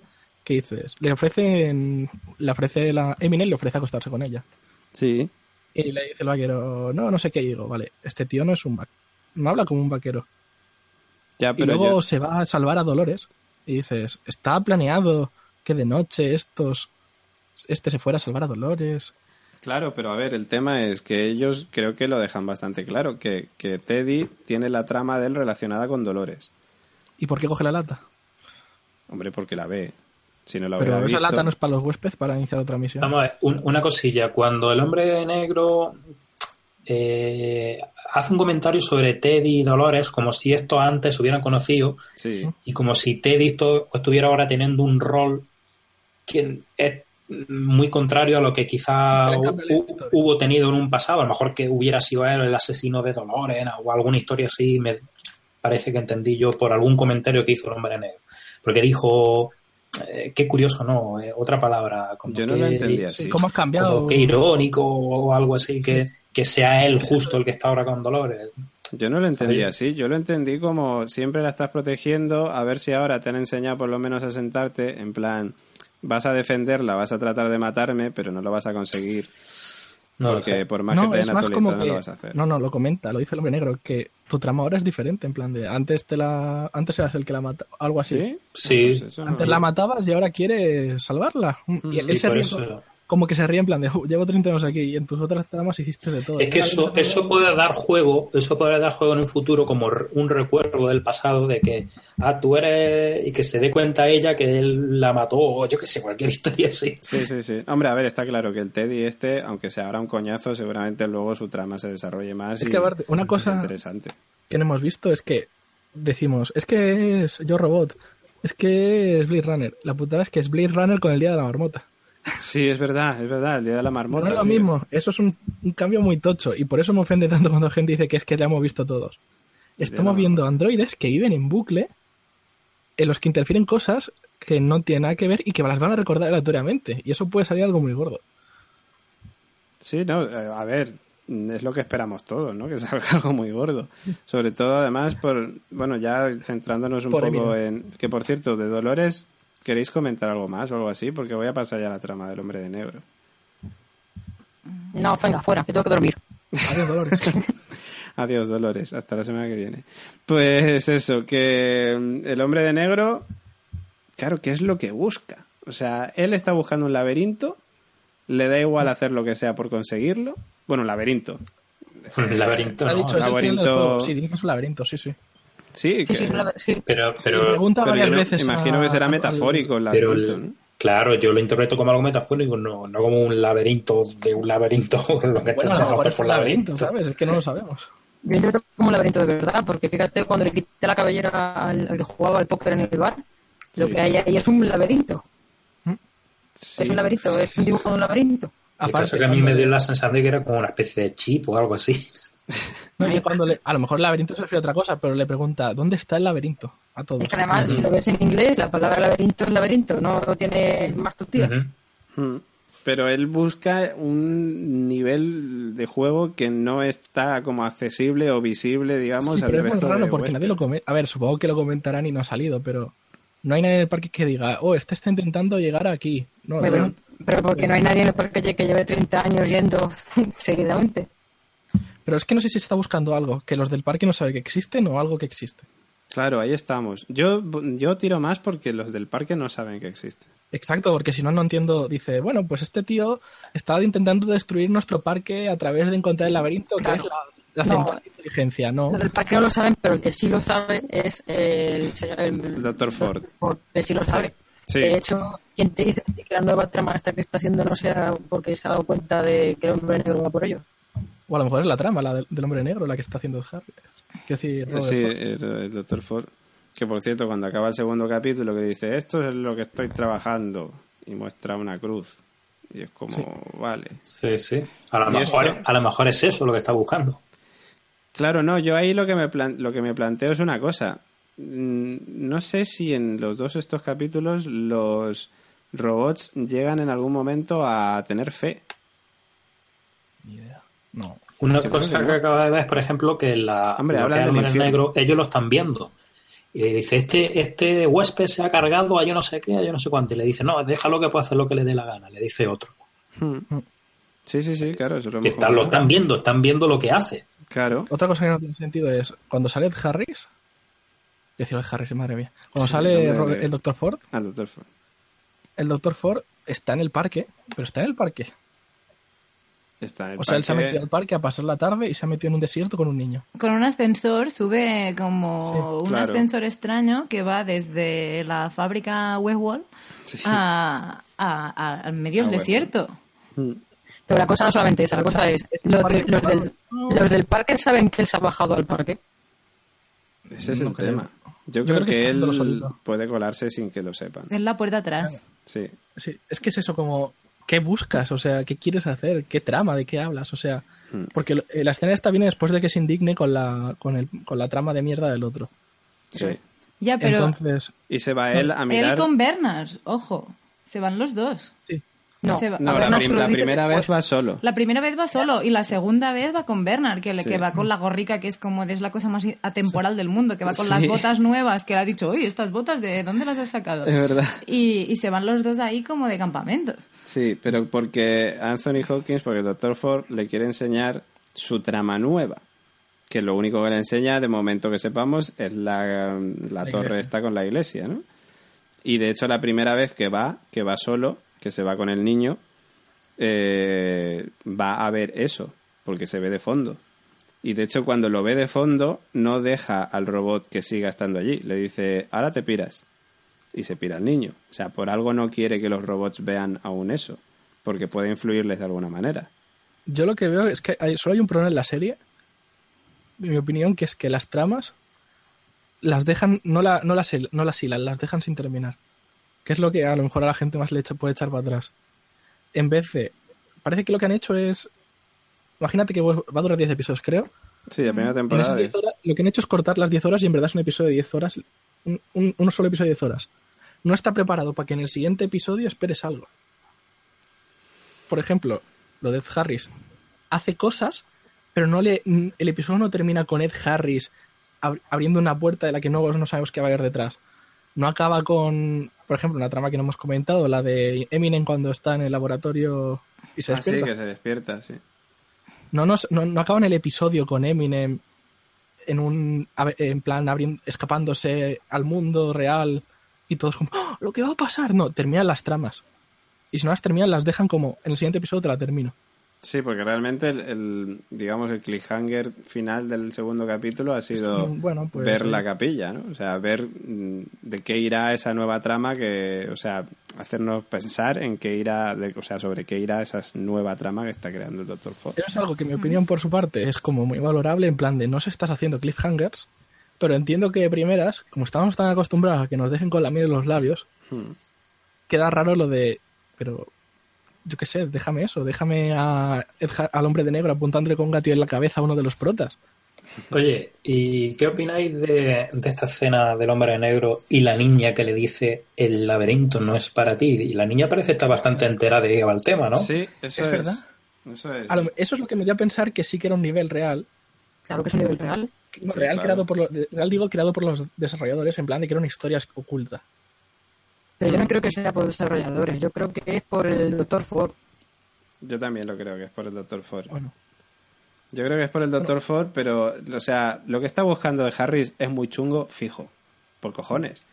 que dices. Le ofrecen. Le ofrece la. Eminem le ofrece acostarse con ella. Sí. Y le dice el vaquero, no, no sé qué. Y digo, vale, este tío no es un vaquero. No habla como un vaquero. Ya, Y pero luego yo- se va a salvar a Dolores. Y dices, está planeado que de noche estos. Este se fuera a salvar a Dolores. Claro, pero a ver, el tema es que ellos creo que lo dejan bastante claro, que, que Teddy tiene la trama de él relacionada con Dolores. ¿Y por qué coge la lata? Hombre, porque la ve. Si no la Pero esa visto... lata no es para los huéspedes para iniciar otra misión. Vamos a ver, un- una cosilla. Cuando el hombre negro eh, hace un comentario sobre Teddy y Dolores, como si estos antes se hubieran conocido Sí, y como si Teddy estuviera ahora teniendo un rol que es muy contrario a lo que quizá hu- hubo tenido en un pasado. A lo mejor que hubiera sido él el asesino de Dolores o alguna historia así, me parece que entendí yo por algún comentario que hizo el hombre negro. Porque dijo, eh, qué curioso, ¿no? Eh, otra palabra. Como yo no que- lo entendí Sí, así. ¿Cómo has cambiado? como que irónico o algo así, que, que sea él justo el que está ahora con Dolores. Yo no lo entendí Ahí. así, yo lo entendí como siempre la estás protegiendo, a ver si ahora te han enseñado por lo menos a sentarte, en plan, vas a defenderla, vas a tratar de matarme, pero no lo vas a conseguir. No lo porque sé. por más que no, te es hayan más como actualizado que... no lo vas a hacer. No, no, lo comenta, lo dice el hombre negro, que tu trama ahora es diferente, en plan de antes te la antes eras el que la mata, algo así. ¿Sí? Sí. Pues no Antes la matabas y ahora quieres salvarla. Y Sí, él se por ríe, eso. Como que se ríe en plan de, "Uh, llevo 30 años aquí y en tus otras tramas hiciste de todo. Es que eso, eso puede dar juego, eso puede dar juego en un futuro como un recuerdo del pasado de que, ah, tú eres, y que se dé cuenta ella que él la mató, o yo que sé, cualquier historia así. Sí, sí, sí. Hombre, a ver, está claro que el Teddy este, aunque sea ahora un coñazo, seguramente luego su trama se desarrolle más. Es y que aparte, una cosa- interesante. que no hemos visto es que decimos, es que es Yo Robot, es que es Blade Runner. La putada es que es Blade Runner con el Día de la Marmota. Sí, es verdad, es verdad, el día de la marmota. no es lo tío. mismo, eso es un, un cambio muy tocho y por eso me ofende tanto cuando la gente dice que es que ya hemos visto todos. Estamos viendo androides que viven en bucle en los que interfieren cosas que no tienen nada que ver y que las van a recordar aleatoriamente y eso puede salir algo muy gordo. Sí, no, eh, a ver, es lo que esperamos todos, ¿no? Que salga algo muy gordo. Sobre todo, además, por, bueno, ya centrándonos un Por poco en, que por cierto, de Dolores, ¿queréis comentar algo más o algo así? Porque voy a pasar ya a la trama del hombre de negro. No, venga, fuera, que tengo que dormir. Adiós, Dolores. Adiós, Dolores, hasta la semana que viene. Pues eso, que mm, el hombre de negro, claro, ¿qué es lo que busca? O sea, él está buscando un laberinto, le da igual hacer lo que sea por conseguirlo. Bueno, un laberinto. Un laberinto, ha dicho, es el final del laberinto- juego. Sí, dice que es un laberinto, sí, sí. Sí, Sí, que- sí, es una- sí. Pero, Me pero, pregunta pero varias yo no- veces. imagino a- que será metafórico el pero ¿no? claro, yo lo interpreto como algo metafórico, no, no como un laberinto de un laberinto, lo que Bueno, es por un laberinto, ¿sabes? Es que no lo sabemos. Yo es como un laberinto de verdad, porque fíjate, cuando le quité la cabellera al, al que jugaba al póker en el bar, lo que hay ahí es un laberinto. Sí. Es un laberinto, es un dibujo de un laberinto. El caso que a mí me dio la sensación de que era como una especie de chip o algo así. No, y cuando le- a lo mejor el laberinto se refiere a otra cosa, pero le pregunta, ¿dónde está el laberinto? A todos. Es que además, si lo ves en inglés, la palabra laberinto es laberinto, no tiene más tortilla. Ujú. Mm. Pero él busca un nivel de juego que no está como accesible o visible, digamos, Sí, al pero es muy raro de porque nadie lo. A ver, supongo que lo comentarán y no ha salido, pero no hay nadie en el parque que diga, oh, este está intentando llegar aquí. No, Pero, no. pero porque no hay nadie en el parque que lleve 30 años yendo seguidamente. Pero es que no sé si se está buscando algo, que los del parque no saben que existen o algo que existe. Claro, ahí estamos. Yo, yo tiro más porque los del parque no saben que existe. Exacto, porque si no, no entiendo. Dice, bueno, pues este tío está intentando destruir nuestro parque a través de encontrar el laberinto, Claro. que es la, la No. central de inteligencia, ¿no? Los del parque no lo saben, pero el que sí lo sabe es el señor el, El Dr. Ford. que sí lo sabe. Sí. De hecho, quien te dice que la nueva trama esta que está haciendo no sea porque se ha dado cuenta de que el hombre negro va por ello. O a lo mejor es la trama, la del, del hombre negro, la que está haciendo Harry. Decir, Robert Sí, Ford. el, el Dr. Ford. Que por cierto, cuando acaba el segundo capítulo, que dice, esto es lo que estoy trabajando, y muestra una cruz. Y es como, vale. Sí, sí. A lo, ¿Y mejor, esto? a lo mejor es eso lo que está buscando. Claro, no, yo ahí lo que me, plan- lo que me planteo es una cosa. Mm, No sé si en los dos estos capítulos los robots llegan en algún momento a tener fe. Ni idea. No. Una Sí, cosa que acabo de ver es, por ejemplo, que la, Hombre, lo que el negro, ellos lo están viendo. Y le dice, este, este huésped se ha cargado a yo no sé qué, a yo no sé cuánto. Y le dice, no, déjalo que pueda hacer lo que le dé la gana. Le dice otro. Hmm. Sí, sí, sí, claro, eso lo Que hemos están, lo comentado. están viendo, están viendo lo que hace. Claro. Otra cosa que no tiene sentido es cuando sale Ed Harris. Decir Ed Harris, madre mía. Cuando Sí, sale el Dr. Ford, Al Dr. Ford. el Dr. Ford está en el parque, pero está en el parque. Está en el O sea, él se ha metido al parque a pasar la tarde y se ha metido en un desierto con un niño. Con un ascensor sube como un claro. ascensor extraño que va desde la fábrica Westwall Sí. a, a- a- al medio A del desierto. Mm. Pero la cosa no solamente esa, la cosa es, los, de- los del, los del parque saben que él se ha bajado al parque. Ese es No el creo. tema. Yo, Yo creo, creo que que, él puede colarse sin que lo sepan. Es la puerta atrás. Sí. Sí, es que es eso como, ¿qué buscas? O sea, ¿qué quieres hacer? ¿Qué trama? ¿De qué hablas? O sea, Hmm. porque eh, la escena esta viene después de que se indigne con la, con el, con la trama de mierda del otro. sí. Ya, pero Entonces, Y se va él a él mirar. con Bernard, ojo, se van los dos. sí. No, Se va- No, la, prim- la primera vez va solo. La primera vez va solo y la segunda vez va con Bernard, que, le, Sí. que va con la gorrica, que es como es la cosa más atemporal del mundo, que va con Sí. las botas nuevas, que le ha dicho, oye, estas botas, ¿de dónde las has sacado? Es verdad. Y, y se van los dos ahí como de campamento. Sí, pero porque Anthony Hawkins, porque el Dr. Ford le quiere enseñar su trama nueva. Que lo único que le enseña, de momento que sepamos, es la, la torre iglesia. esta con la iglesia, ¿no? Y de hecho, la primera vez que va, que va solo, que se va con el niño, eh, va a ver eso, porque se ve de fondo. Y de hecho, cuando lo ve de fondo, no deja al robot que siga estando allí. Le dice, ahora te piras. Y se pira el niño. O sea, por algo no quiere que los robots vean aún eso, porque puede influirles de alguna manera. Yo lo que veo es que hay, solo hay un problema en la serie, en mi opinión, que es que las tramas las dejan, no, la, no, las, no las hilan, las dejan sin terminar. Que es lo que a lo mejor a la gente más le puede echar para atrás. En vez de... Parece que lo que han hecho es... Imagínate que va a durar 10 episodios, creo. Sí, la primera esas temporada 10 es... horas, lo que han hecho es cortar las 10 horas y en verdad es un episodio de 10 horas, un, un- solo episodio de 10 horas. No está preparado para que en el siguiente episodio esperes algo. Por ejemplo, lo de Ed Harris hace cosas, pero no le, el episodio no termina con Ed Harris ab- abriendo una puerta de la que no, no sabemos qué va a haber detrás. No acaba con, por ejemplo, una trama que no hemos comentado, la de Eminem cuando está en el laboratorio y se Ah, sí, despierta. que se despierta, sí. No, nos- no, no acaba en el episodio con Eminem en un en plan abriendo, escapándose al mundo real y todos como ¡Ah! lo que va a pasar no terminan las tramas. Y si no las terminan las dejan como en el siguiente episodio te la termino Sí, porque realmente el, el, digamos el cliffhanger final del segundo capítulo ha sido bueno, pues, ver sí. la capilla, ¿no? O sea, ver mm, de qué irá esa nueva trama que, o sea, hacernos pensar en qué irá, de- o sea, sobre qué irá esa nueva trama que está creando el Dr. Fox. Eso es algo que mi opinión por su parte es como muy valorable en plan de no se estás haciendo cliffhangers pero entiendo que de primeras como estamos tan acostumbrados a que nos dejen con la miel en los labios Hmm. queda raro lo de pero yo qué sé déjame eso déjame a al hombre de negro apuntándole con un gatillo en la cabeza a uno de los protas Oye, ¿y qué opináis de, de esta escena del hombre negro y la niña que le dice el laberinto no es para ti? Y la niña parece estar bastante entera de qué va el tema, ¿no? Sí, eso ¿Es es. verdad? Eso es. A lo- eso es lo que me dio a pensar que sí que era un nivel real. Claro que es un nivel real. No, Sí, real, claro. creado por los, de- real digo creado por los desarrolladores, en plan de que era una historia oculta. Pero yo no creo que sea por desarrolladores, yo creo que es por el Dr. Ford. Yo también lo creo que es por el Dr. Ford. Bueno, Yo creo que es por el Dr. Ford, pero, o sea, lo que está buscando de Harris es muy chungo, fijo. Por cojones.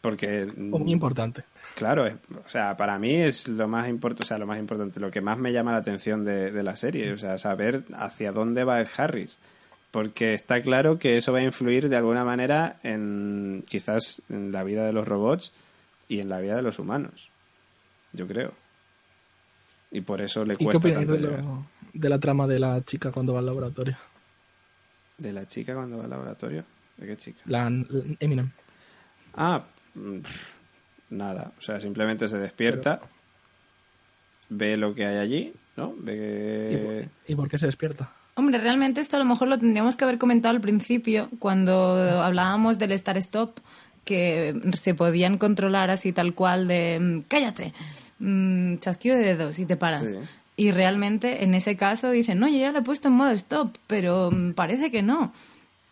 Porque. o muy importante. Claro, es- o sea, para mí es lo más importante, o sea, lo más importante, lo que más me llama la atención de, de la serie, o sea, saber hacia dónde va Ed Harris, porque está claro que eso va a influir de alguna manera en quizás en la vida de los robots y en la vida de los humanos, yo creo. Y por eso le ¿Y qué cuesta tanto de, lo- de la trama de la chica cuando va al laboratorio? ¿De la chica cuando va al laboratorio? ¿De qué chica? La, la Eminem. Ah, pff, nada. O sea, simplemente se despierta, ve lo que hay allí, ¿no? Ve ¿Y por, que... y por qué se despierta? Hombre, realmente esto a lo mejor lo tendríamos que haber comentado al principio, cuando hablábamos del Star Stop, que se podían controlar así tal cual de mm, cállate, mm, chasquido de dedos y te paras. Sí. Y realmente en ese caso dicen, no, yo ya lo he puesto en modo stop, pero mm, parece que no.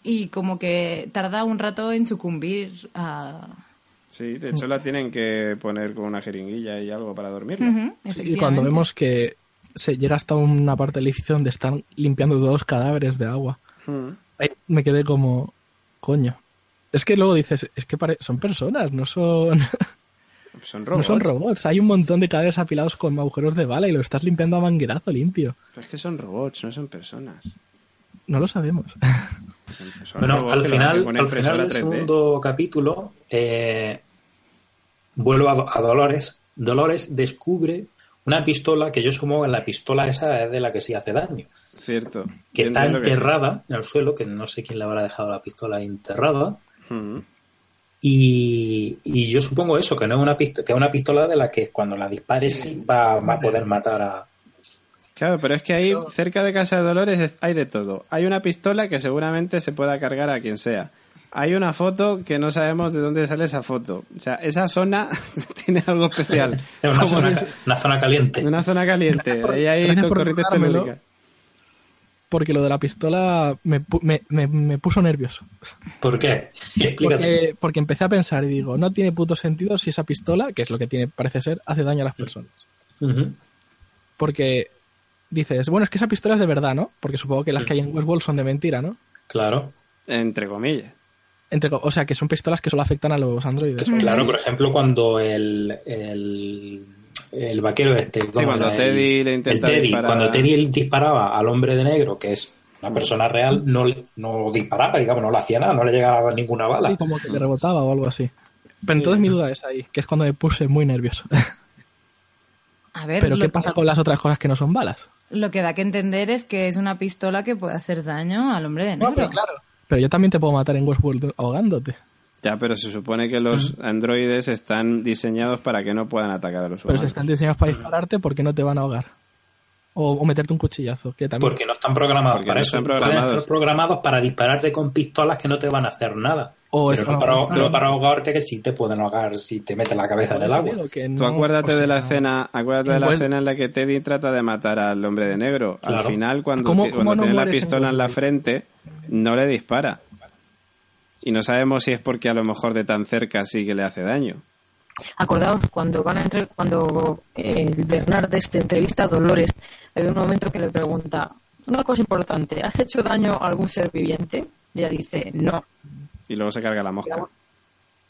Y como que tarda un rato en sucumbir a... Sí, de hecho la tienen que poner con una jeringuilla y algo para Sí, y cuando vemos que se llega hasta una parte del edificio donde están limpiando dos cadáveres de agua, ahí me quedé como, coño. Es que luego dices, es que pare- son personas, no son, Son no robots. son robots. Hay un montón de cadáveres apilados con agujeros de bala y lo estás limpiando a manguerazo limpio. Pero es que son robots, no son personas. No lo sabemos. Son, son Bueno, al final, al final del 3D. segundo capítulo, eh, vuelvo a, Do- a Dolores. Dolores descubre una pistola que yo supongo que la pistola esa es de la que sí hace daño. Cierto. Que Yo está entiendo que sí. enterrada en el suelo, que no sé quién le habrá dejado la pistola ahí Y, y yo supongo eso, que no es una pistola, que es una pistola de la que cuando la dispares sí va, va a poder matar a. Claro, pero es que ahí, cerca de Casa de Dolores, es- hay de todo. Hay una pistola que seguramente se pueda cargar a quien sea. Hay una foto que no sabemos de dónde sale esa foto. O sea, esa zona tiene algo especial. Es una, zona, una zona caliente. una zona caliente. Gracias por- Ahí hay por corrientes telúricas. Porque lo de la pistola me, pu- me, me, me puso nervioso. ¿Por qué? Explícate. Porque, porque empecé a pensar y digo, no tiene puto sentido si esa pistola, que es lo que tiene, parece ser, hace daño a las personas. Porque dices, bueno, es que esa pistola es de verdad, ¿no? Porque supongo que las que hay en Westworld son de mentira, ¿no? Claro. Entre comillas. Entre, o sea, que son pistolas que solo afectan a los androides. Claro, por ejemplo, cuando el, el, el vaquero este, ¿cómo cuando era? Teddy El- le intenta el Teddy, disparar. cuando Teddy disparaba al hombre de negro, que es una persona real, no, le- no disparaba, digamos, no le hacía nada, no le llegaba ninguna bala. Sí, como que le rebotaba o algo así. Pero entonces mi duda es ahí, que es cuando me puse muy nervioso. A ver, Pero ¿qué pasa con las otras cosas que no son balas? lo que da que entender es que es una pistola que puede hacer daño al hombre de negro. No, pero claro. Pero yo también te puedo matar en Westworld ahogándote. Ya, pero se supone que los androides están diseñados para que no puedan atacar a los Pero humanos. si están diseñados para dispararte, ¿por qué no te van a ahogar? O, o meterte un cuchillazo, que también... Porque no están programados Porque para no eso. están Pueden programados. estar programados para dispararte con pistolas que no te van a hacer nada. O pero no para, no, no para ahogarte que sí te pueden ahogar si te metes la cabeza en el agua. que Tú no, acuérdate o sea, de la escena, acuérdate de la escena en la que Teddy trata de matar al hombre de negro. Al final, cuando, ¿Cómo- ti- cómo cuando no tiene la en pistola en la frente, no le dispara. Y no sabemos si es porque a lo mejor de tan cerca sí que le hace daño. Acordaos, cuando van a entre, cuando eh, el Bernard este entrevista a Dolores, hay un momento que le pregunta, una cosa importante, ¿has hecho daño a algún ser viviente? Y ella dice, no. Y luego se carga la mosca.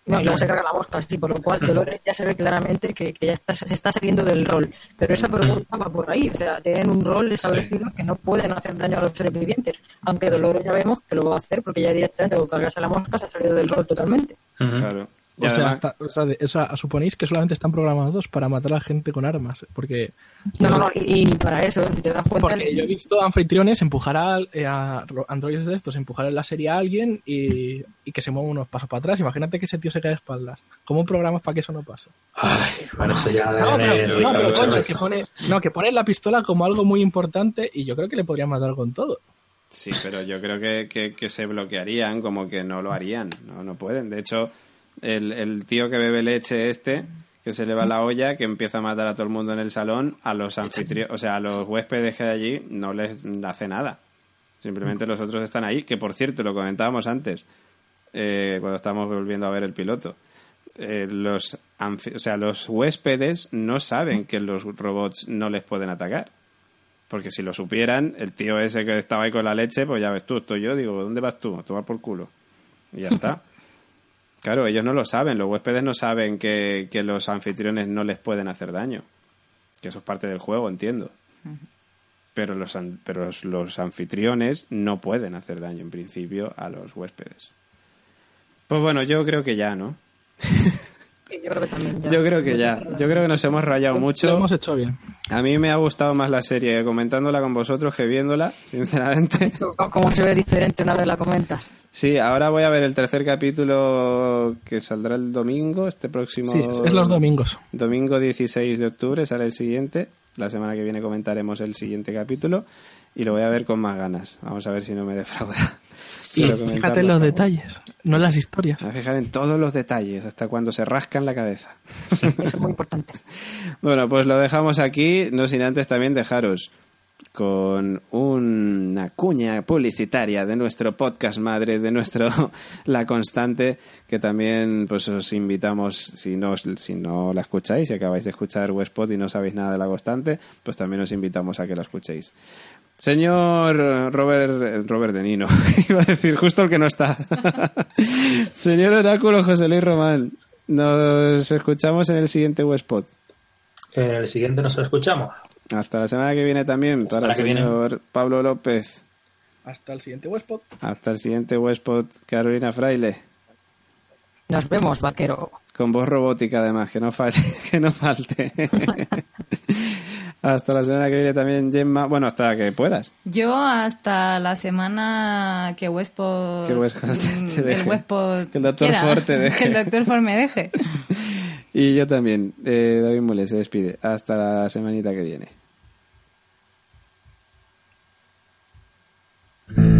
No, y luego se carga la mosca, así, por lo cual Dolores ya se ve claramente que, que ya está, se está saliendo del rol. Pero esa pregunta va por ahí, o sea, tienen un rol establecido que no pueden hacer daño a los seres vivientes. Aunque Dolores ya vemos que lo va a hacer porque ya directamente con cargarse la mosca se ha salido del rol totalmente. Claro. O sea, está- o sea, de- o sea, suponéis que solamente están programados para matar a la gente con armas. Porque, No, no, no, y, para eso, si te das cuenta... porque yo he visto anfitriones empujar a, eh, a ro- androides de estos, empujar en la serie a alguien y, y que se mueva unos pasos para atrás. Imagínate que ese tío se cae de espaldas. ¿Cómo programas para que eso no pase? Ay, bueno, eso ya No, pero, no, pero coño, que pone, no, que pone la pistola como algo muy importante y yo creo que le podría matar con todo. Sí, pero yo creo que, que, que se bloquearían, como que no lo harían, no, no pueden. De hecho, el, el tío que bebe leche este, que se le va la olla, que empieza a matar a todo el mundo en el salón, a los anfitriones, o sea, a los huéspedes que hay allí no les hace nada. Simplemente los otros están ahí, que por cierto, lo comentábamos antes, eh, cuando estábamos volviendo a ver el piloto. Eh, los, o sea, los huéspedes no saben que los robots no les pueden atacar. Porque si lo supieran, el tío ese que estaba ahí con la leche, pues ya ves tú, estoy yo, digo, ¿dónde vas tú? A tomar por culo. Y ya está. Claro, ellos no lo saben, los huéspedes no saben que, que los anfitriones no les pueden hacer daño. Que eso es parte del juego, entiendo. Pero los, an- pero los, los anfitriones no pueden hacer daño, en principio, a los huéspedes. Pues bueno, yo creo que ya, ¿no? Yo creo que también. ya. Yo creo que ya. Yo creo que nos hemos rayado Lo mucho. hemos hecho bien. A mí me ha gustado más la serie comentándola con vosotros que viéndola, sinceramente. ¿Cómo se ve diferente una vez la comentas? Sí, ahora voy a ver el tercer capítulo que saldrá el domingo, este próximo... Sí, es, los domingos. Domingo 16 de octubre será el siguiente. La semana que viene comentaremos el siguiente capítulo y lo voy a ver con más ganas. Vamos a ver si no me defrauda. Y fíjate en los detalles, no en las historias. A fijar en todos los detalles, hasta cuando se rascan la cabeza. Eso es muy importante. Bueno, pues lo dejamos aquí, no sin antes también dejaros con una cuña publicitaria de nuestro podcast madre, de nuestro La Constante, que también pues os invitamos, si no, si no la escucháis, si acabáis de escuchar Westpod y no sabéis nada de La Constante, pues también os invitamos a que la escuchéis. Señor Robert, Robert De Nino, iba a decir justo el que no está. Señor Oráculo José Luis Román, nos escuchamos en el siguiente Westpod. En el siguiente nos escuchamos. Hasta la semana que viene también para el semana que viene. señor Pablo López. Hasta el siguiente Westpod. Hasta el siguiente Westpod, Carolina Fraile. Nos vemos, vaquero. Con voz robótica además, que no falte. Que no falte. hasta la semana que viene también Gemma. Bueno, hasta que puedas. Yo hasta la semana que Westpod... Que Westpod te mm, deje. el Westpod Que el Dr. quiera, Ford te deje. Que el Doctor Ford me deje. Y yo también. Eh, David Mule se despide. Hasta la semanita que viene. ¿Te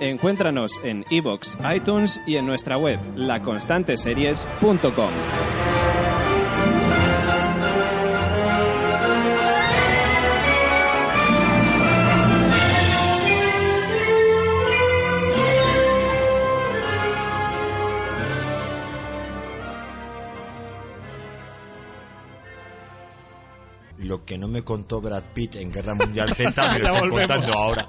Encuéntranos en iBox, iTunes y en nuestra web laconstanteseries.com. Lo que no me contó Brad Pitt en Guerra Mundial Z me lo están contando ahora.